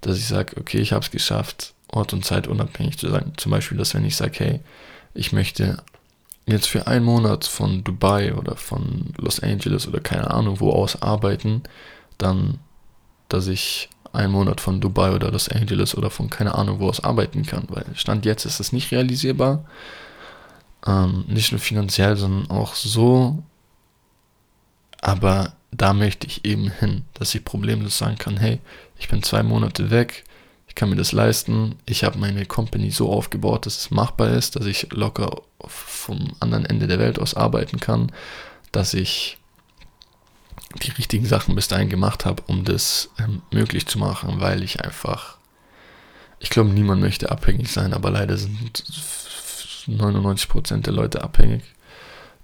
dass ich sage, okay, ich habe es geschafft, Ort und Zeit unabhängig zu sein. Zum Beispiel, dass wenn ich sage, hey, ich möchte jetzt für einen Monat von Dubai oder von Los Angeles oder keine Ahnung wo aus arbeiten, dann, dass ich einen Monat von Dubai oder Los Angeles oder von keine Ahnung wo aus arbeiten kann, weil Stand jetzt ist es nicht realisierbar. Ähm, nicht nur finanziell, sondern auch so, aber da möchte ich eben hin, dass ich problemlos sagen kann, hey, ich bin zwei Monate weg, ich kann mir das leisten, ich habe meine Company so aufgebaut, dass es machbar ist, dass ich locker vom anderen Ende der Welt aus arbeiten kann, dass ich die richtigen Sachen bis dahin gemacht habe, um das ähm, möglich zu machen, weil ich einfach, ich glaube, niemand möchte abhängig sein, aber leider sind 99% der Leute abhängig,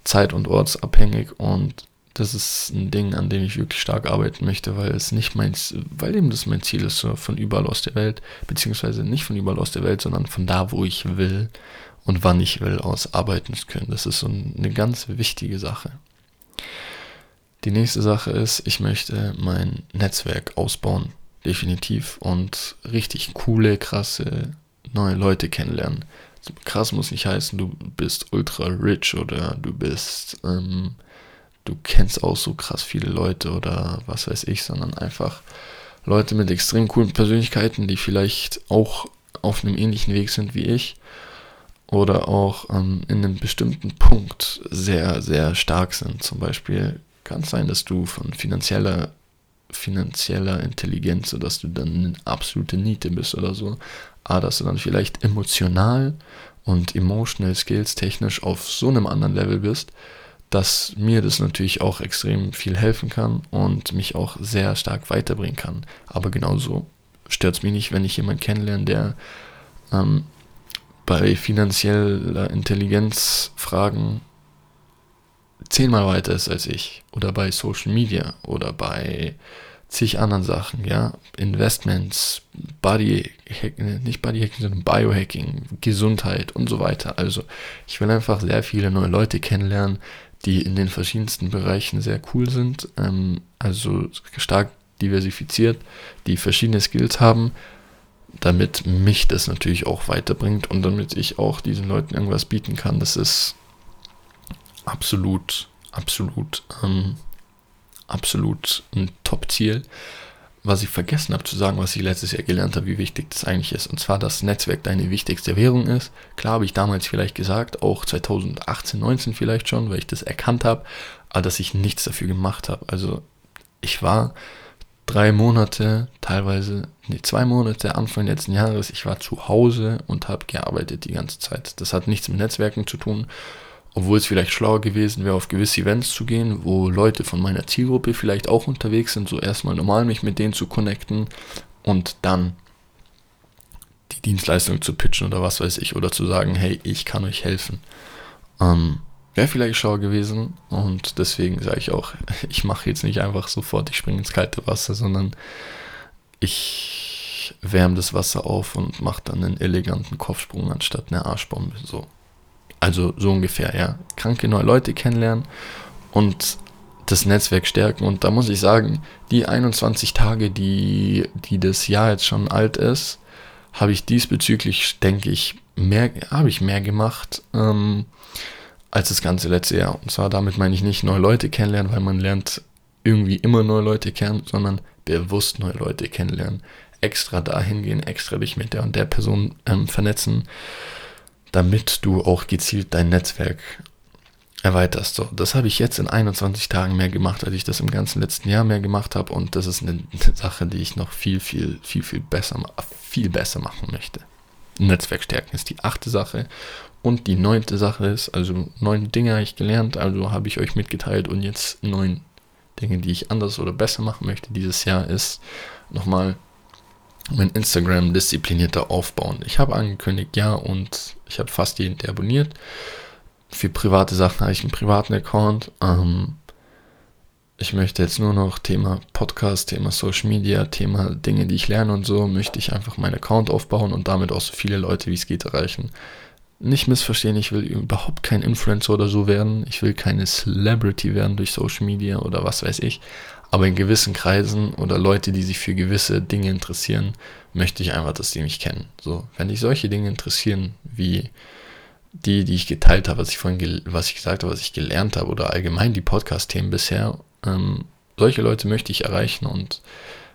zeit- und ortsabhängig und das ist ein Ding, an dem ich wirklich stark arbeiten möchte, weil es nicht mein, weil eben das mein Ziel ist, so von überall aus der Welt, beziehungsweise nicht von überall aus der Welt, sondern von da, wo ich will und wann ich will, aus arbeiten zu können. Das ist so eine ganz wichtige Sache. Die nächste Sache ist, ich möchte mein Netzwerk ausbauen, definitiv, und richtig coole, krasse neue Leute kennenlernen. Krass muss nicht heißen, du bist ultra rich oder du bist ähm, du kennst auch so krass viele Leute oder was weiß ich, sondern einfach Leute mit extrem coolen Persönlichkeiten, die vielleicht auch auf einem ähnlichen Weg sind wie ich oder auch ähm, in einem bestimmten Punkt sehr, sehr stark sind. Zum Beispiel kann sein, dass du von finanzieller, finanzieller Intelligenz, dass du dann eine absolute Niete bist oder so, aber dass du dann vielleicht emotional und emotional skills technisch auf so einem anderen Level bist, dass mir das natürlich auch extrem viel helfen kann und mich auch sehr stark weiterbringen kann. Aber genauso stört es mich nicht, wenn ich jemanden kennenlerne, der ähm, bei finanzieller Intelligenzfragen zehnmal weiter ist als ich. Oder bei Social Media oder bei zig anderen Sachen, ja. Investments, Body Hacking, nicht Body Hacking, sondern Biohacking, Gesundheit und so weiter. Also ich will einfach sehr viele neue Leute kennenlernen, die in den verschiedensten Bereichen sehr cool sind, ähm, also stark diversifiziert, die verschiedene Skills haben, damit mich das natürlich auch weiterbringt und damit ich auch diesen Leuten irgendwas bieten kann. Das ist absolut, absolut, ähm, absolut ein Top-Ziel was ich vergessen habe zu sagen, was ich letztes Jahr gelernt habe, wie wichtig das eigentlich ist. Und zwar, dass Netzwerk deine wichtigste Währung ist. Klar habe ich damals vielleicht gesagt, auch 2018, 19 vielleicht schon, weil ich das erkannt habe, aber dass ich nichts dafür gemacht habe. Also ich war drei Monate, teilweise, nee, zwei Monate Anfang letzten Jahres, ich war zu Hause und habe gearbeitet die ganze Zeit. Das hat nichts mit Netzwerken zu tun, obwohl es vielleicht schlauer gewesen wäre, auf gewisse Events zu gehen, wo Leute von meiner Zielgruppe vielleicht auch unterwegs sind, so erstmal normal mich mit denen zu connecten und dann die Dienstleistung zu pitchen oder was weiß ich, oder zu sagen, hey, ich kann euch helfen. Ähm, wäre vielleicht schlauer gewesen und deswegen sage ich auch, ich mache jetzt nicht einfach sofort, ich springe ins kalte Wasser, sondern ich wärme das Wasser auf und mache dann einen eleganten Kopfsprung anstatt eine Arschbombe. So, also so ungefähr, ja. Kranke neue Leute kennenlernen und das Netzwerk stärken. Und da muss ich sagen, die 21 Tage, die, die das Jahr jetzt schon alt ist, habe ich diesbezüglich, denke ich, mehr, habe ich mehr gemacht ähm, als das ganze letzte Jahr. Und zwar damit meine ich nicht neue Leute kennenlernen, weil man lernt irgendwie immer neue Leute kennen, sondern bewusst neue Leute kennenlernen. extra dahin gehen, extra dich mit der und der Person ähm, vernetzen, damit du auch gezielt dein Netzwerk erweiterst. So, das habe ich jetzt in 21 Tagen mehr gemacht, als ich das im ganzen letzten Jahr mehr gemacht habe. Und das ist eine, Sache, die ich noch viel, viel, viel, viel besser, viel besser machen möchte. Netzwerk stärken ist die achte Sache. Und die neunte Sache ist, also neun Dinge habe ich gelernt, also habe ich euch mitgeteilt und jetzt neun Dinge, die ich anders oder besser machen möchte dieses Jahr, ist nochmal mein Instagram disziplinierter aufbauen. Ich habe angekündigt, ja, und ich habe fast jeden der abonniert. Für private Sachen habe ich einen privaten Account. Ähm, ich möchte jetzt nur noch Thema Podcast, Thema Social Media, Thema Dinge, die ich lerne und so, möchte ich einfach meinen Account aufbauen und damit auch so viele Leute wie es geht erreichen nicht missverstehen, ich will überhaupt kein Influencer oder so werden. Ich will keine Celebrity werden durch Social Media oder was weiß ich. Aber in gewissen Kreisen oder Leute, die sich für gewisse Dinge interessieren, möchte ich einfach, dass die mich kennen. So, wenn dich solche Dinge interessieren, wie die, die ich geteilt habe, was ich vorhin, was ich gesagt habe, was ich gelernt habe oder allgemein die Podcast-Themen bisher, ähm, solche Leute möchte ich erreichen und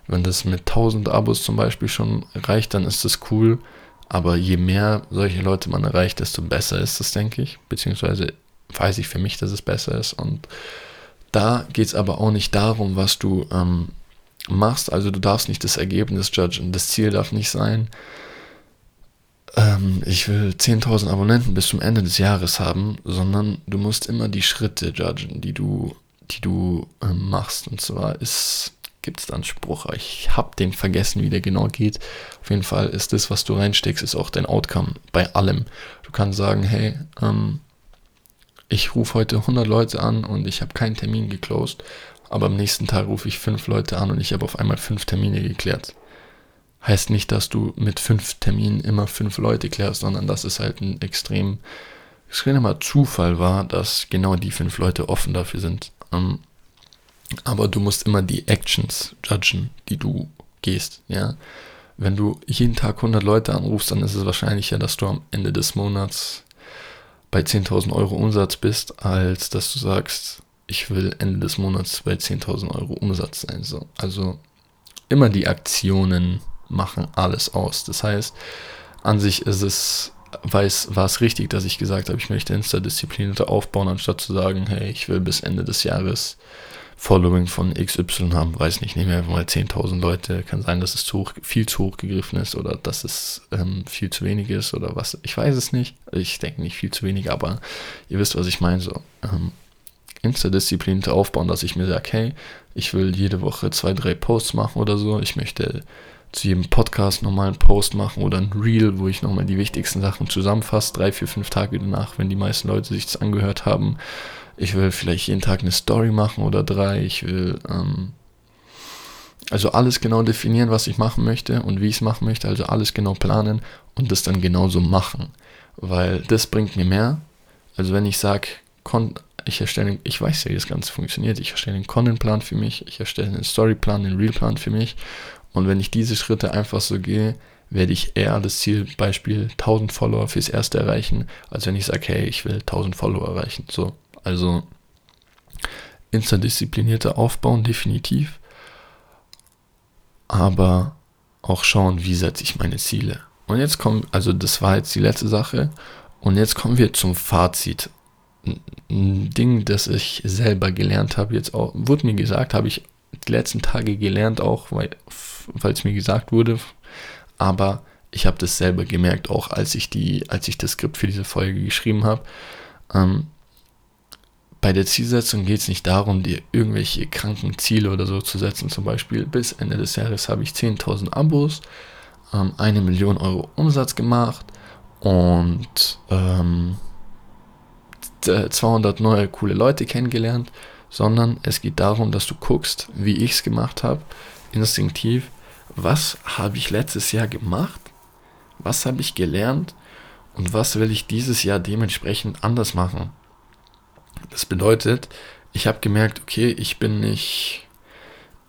wenn das mit 1000 Abos zum Beispiel schon reicht, dann ist das cool. Aber je mehr solche Leute man erreicht, desto besser ist es, denke ich. Beziehungsweise weiß ich für mich, dass es besser ist. Und da geht es aber auch nicht darum, was du ähm, machst. Also du darfst nicht das Ergebnis judgen. Das Ziel darf nicht sein, ähm, ich will 10.000 Abonnenten bis zum Ende des Jahres haben, sondern du musst immer die Schritte judgen, die du, die du ähm, machst. Und zwar ist gibt es da einen Spruch. Ich habe den vergessen, wie der genau geht. Auf jeden Fall ist das, was du reinsteckst, ist auch dein Outcome bei allem. Du kannst sagen, hey, ähm, ich rufe heute 100 Leute an und ich habe keinen Termin geclosed, aber am nächsten Tag rufe ich fünf Leute an und ich habe auf einmal fünf Termine geklärt. Heißt nicht, dass du mit fünf Terminen immer fünf Leute klärst, sondern dass es halt ein extrem, extremer Zufall war, dass genau die fünf Leute offen dafür sind. Ähm, aber du musst immer die Actions judgen, die du gehst, ja. Wenn du jeden Tag 100 Leute anrufst, dann ist es wahrscheinlicher, dass du am Ende des Monats bei 10.000 Euro Umsatz bist, als dass du sagst, ich will Ende des Monats bei 10.000 Euro Umsatz sein. So. Also immer die Aktionen machen alles aus. Das heißt, an sich ist es, weiß, war es richtig, dass ich gesagt habe, ich möchte Insta-Disziplinierter aufbauen, anstatt zu sagen, hey, ich will bis Ende des Jahres Following von XY haben, weiß nicht, nehmen wir mal 10.000 Leute, kann sein, dass es zu hoch, viel zu hoch gegriffen ist oder dass es ähm, viel zu wenig ist oder was, ich weiß es nicht, ich denke nicht viel zu wenig, aber ihr wisst, was ich meine, so ähm, Insta-Disziplin aufbauen, dass ich mir sage, hey, ich will jede Woche zwei, drei Posts machen oder so, ich möchte zu jedem Podcast nochmal einen Post machen oder ein Reel, wo ich nochmal die wichtigsten Sachen zusammenfasse, drei, vier, fünf Tage danach, wenn die meisten Leute sich das angehört haben ich will vielleicht jeden Tag eine Story machen oder drei. Ich will ähm, also alles genau definieren, was ich machen möchte und wie ich es machen möchte. Also alles genau planen und das dann genauso machen. Weil das bringt mir mehr. Also wenn ich sage, ich erstelle, ich weiß ja, wie das Ganze funktioniert. Ich erstelle einen Content-Plan für mich, ich erstelle einen Story-Plan, einen Real-Plan für mich. Und wenn ich diese Schritte einfach so gehe, werde ich eher das Ziel, Beispiel 1000 Follower fürs erste erreichen, als wenn ich sage, hey, ich will 1000 Follower erreichen. So, also interdisziplinierter aufbauen, definitiv. Aber auch schauen, wie setze ich meine Ziele. Und jetzt kommen, also das war jetzt die letzte Sache. Und jetzt kommen wir zum Fazit. Ein Ding, das ich selber gelernt habe, jetzt auch, wurde mir gesagt, habe ich die letzten Tage gelernt, auch weil es mir gesagt wurde. Aber ich habe das selber gemerkt, auch als ich die, als ich das Skript für diese Folge geschrieben habe. Ähm, bei der Zielsetzung geht es nicht darum, dir irgendwelche kranken Ziele oder so zu setzen. Zum Beispiel bis Ende des Jahres habe ich 10.000 Abos, ähm, eine Million Euro Umsatz gemacht und ähm, 200 neue coole Leute kennengelernt, sondern es geht darum, dass du guckst, wie ich es gemacht habe, instinktiv, was habe ich letztes Jahr gemacht, was habe ich gelernt und was will ich dieses Jahr dementsprechend anders machen. Das bedeutet, ich habe gemerkt, okay, ich bin nicht,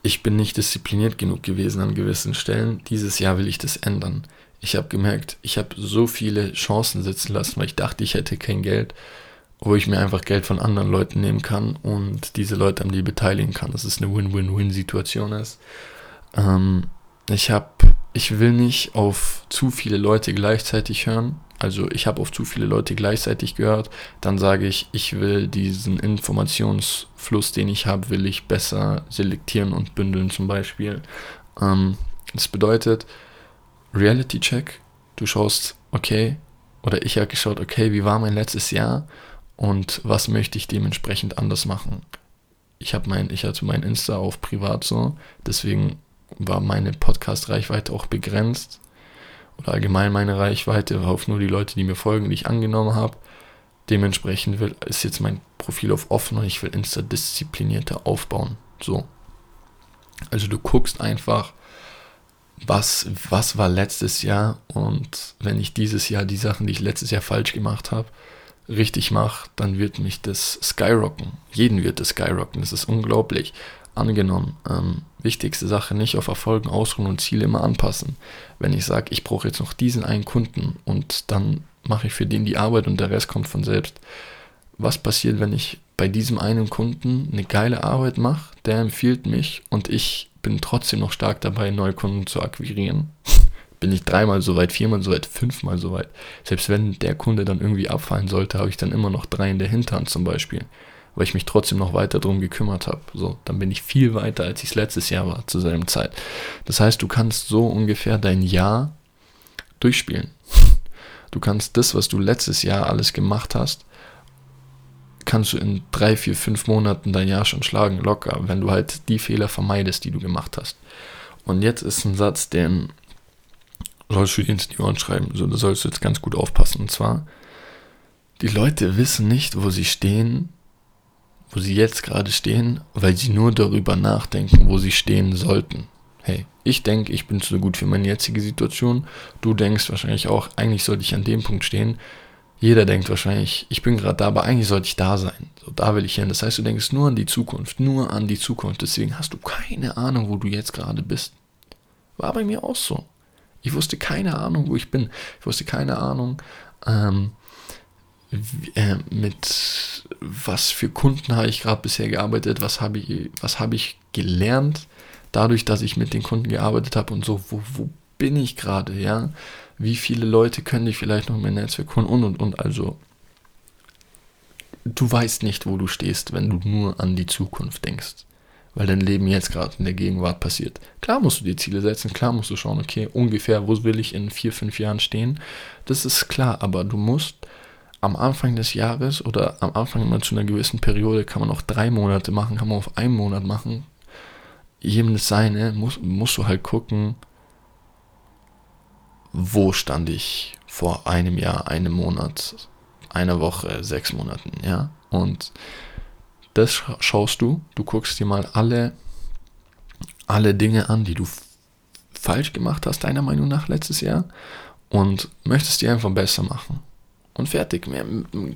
ich bin nicht diszipliniert genug gewesen an gewissen Stellen. Dieses Jahr will ich das ändern. Ich habe gemerkt, ich habe so viele Chancen sitzen lassen, weil ich dachte, ich hätte kein Geld, wo ich mir einfach Geld von anderen Leuten nehmen kann und diese Leute an die beteiligen kann, dass es eine Win-Win-Win-Situation ist. Ähm, ich habe ich will nicht auf zu viele Leute gleichzeitig hören. Also ich habe auf zu viele Leute gleichzeitig gehört. Dann sage ich, ich will diesen Informationsfluss, den ich habe, will ich besser selektieren und bündeln zum Beispiel. Ähm, das bedeutet, Reality Check, du schaust, okay, oder ich habe geschaut, okay, wie war mein letztes Jahr und was möchte ich dementsprechend anders machen. Ich habe mein, ich hatte mein Insta auf privat so, deswegen war meine Podcast-Reichweite auch begrenzt. Oder allgemein meine Reichweite auf nur die Leute, die mir folgen, die ich angenommen habe. Dementsprechend will, ist jetzt mein Profil auf offen und ich will Insta disziplinierter aufbauen. So. Also du guckst einfach, was, was war letztes Jahr und wenn ich dieses Jahr die Sachen, die ich letztes Jahr falsch gemacht habe, richtig mache, dann wird mich das skyrocken. Jeden wird das skyrocken. Das ist unglaublich angenommen, ähm, wichtigste Sache, nicht auf Erfolgen ausruhen und Ziele immer anpassen. Wenn ich sage, ich brauche jetzt noch diesen einen Kunden und dann mache ich für den die Arbeit und der Rest kommt von selbst. Was passiert, wenn ich bei diesem einen Kunden eine geile Arbeit mache, der empfiehlt mich und ich bin trotzdem noch stark dabei, neue Kunden zu akquirieren? bin ich dreimal so weit, viermal so weit, fünfmal so weit. Selbst wenn der Kunde dann irgendwie abfallen sollte, habe ich dann immer noch drei in der Hinterhand zum Beispiel weil ich mich trotzdem noch weiter darum gekümmert habe. So, dann bin ich viel weiter, als ich es letztes Jahr war, zur selben Zeit. Das heißt, du kannst so ungefähr dein Jahr durchspielen. Du kannst das, was du letztes Jahr alles gemacht hast, kannst du in drei, vier, fünf Monaten dein Jahr schon schlagen, locker, wenn du halt die Fehler vermeidest, die du gemacht hast. Und jetzt ist ein Satz, den sollst du dir ins die Ohren schreiben. So, da sollst du jetzt ganz gut aufpassen. Und zwar, die Leute wissen nicht, wo sie stehen, wo sie jetzt gerade stehen, weil sie nur darüber nachdenken, wo sie stehen sollten. Hey, ich denke, ich bin zu gut für meine jetzige Situation. Du denkst wahrscheinlich auch, eigentlich sollte ich an dem Punkt stehen. Jeder denkt wahrscheinlich, ich bin gerade da, aber eigentlich sollte ich da sein. So, da will ich hin. Das heißt, du denkst nur an die Zukunft, nur an die Zukunft. Deswegen hast du keine Ahnung, wo du jetzt gerade bist. War bei mir auch so. Ich wusste keine Ahnung, wo ich bin. Ich wusste keine Ahnung, ähm, äh, mit was für Kunden habe ich gerade bisher gearbeitet, was habe ich, was habe ich gelernt, dadurch, dass ich mit den Kunden gearbeitet habe und so, wo, wo bin ich gerade, ja? Wie viele Leute können ich vielleicht noch in mein Netzwerk holen und und und. Also, du weißt nicht, wo du stehst, wenn du nur an die Zukunft denkst. Weil dein Leben jetzt gerade in der Gegenwart passiert. Klar musst du dir Ziele setzen, klar musst du schauen, okay, ungefähr, wo will ich in vier, fünf Jahren stehen. Das ist klar, aber du musst am Anfang des Jahres oder am Anfang immer zu einer gewissen Periode kann man auch drei Monate machen, kann man auf einen Monat machen. Jedem das seine, muss, musst du halt gucken, wo stand ich vor einem Jahr, einem Monat, einer Woche, sechs Monaten, ja. Und das schaust du, du guckst dir mal alle, alle Dinge an, die du falsch gemacht hast, deiner Meinung nach letztes Jahr, und möchtest die einfach besser machen und fertig. Mehr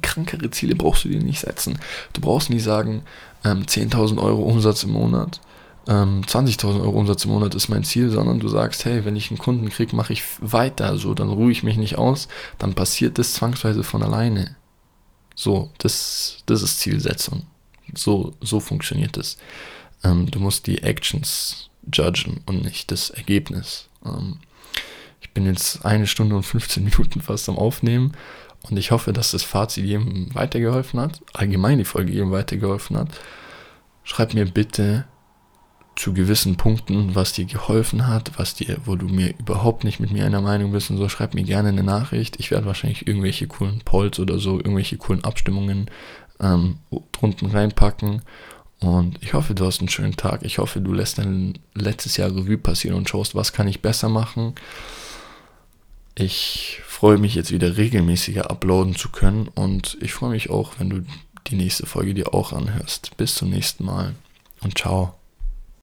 krankere Ziele brauchst du dir nicht setzen. Du brauchst nie sagen, ähm, 10.000 Euro Umsatz im Monat, ähm, 20.000 Euro Umsatz im Monat ist mein Ziel, sondern du sagst, hey, wenn ich einen Kunden kriege, mache ich weiter, so, dann ruhe ich mich nicht aus, dann passiert das zwangsweise von alleine. So, das, das ist Zielsetzung. So, so funktioniert es. Ähm, du musst die Actions judgen und nicht das Ergebnis. Ähm, ich bin jetzt eine Stunde und 15 Minuten fast am Aufnehmen und ich hoffe, dass das Fazit jedem weitergeholfen hat, allgemein die Folge jedem weitergeholfen hat. Schreib mir bitte zu gewissen Punkten, was dir geholfen hat, was dir, wo du mir überhaupt nicht mit mir einer Meinung bist und so, schreib mir gerne eine Nachricht. Ich werde wahrscheinlich irgendwelche coolen Polls oder so, irgendwelche coolen Abstimmungen ähm, drunten reinpacken. Und ich hoffe, du hast einen schönen Tag. Ich hoffe, du lässt dein letztes Jahr Revue passieren und schaust, was kann ich besser machen. Ich freue mich jetzt wieder regelmäßiger uploaden zu können und ich freue mich auch, wenn du die nächste Folge dir auch anhörst. Bis zum nächsten Mal und ciao.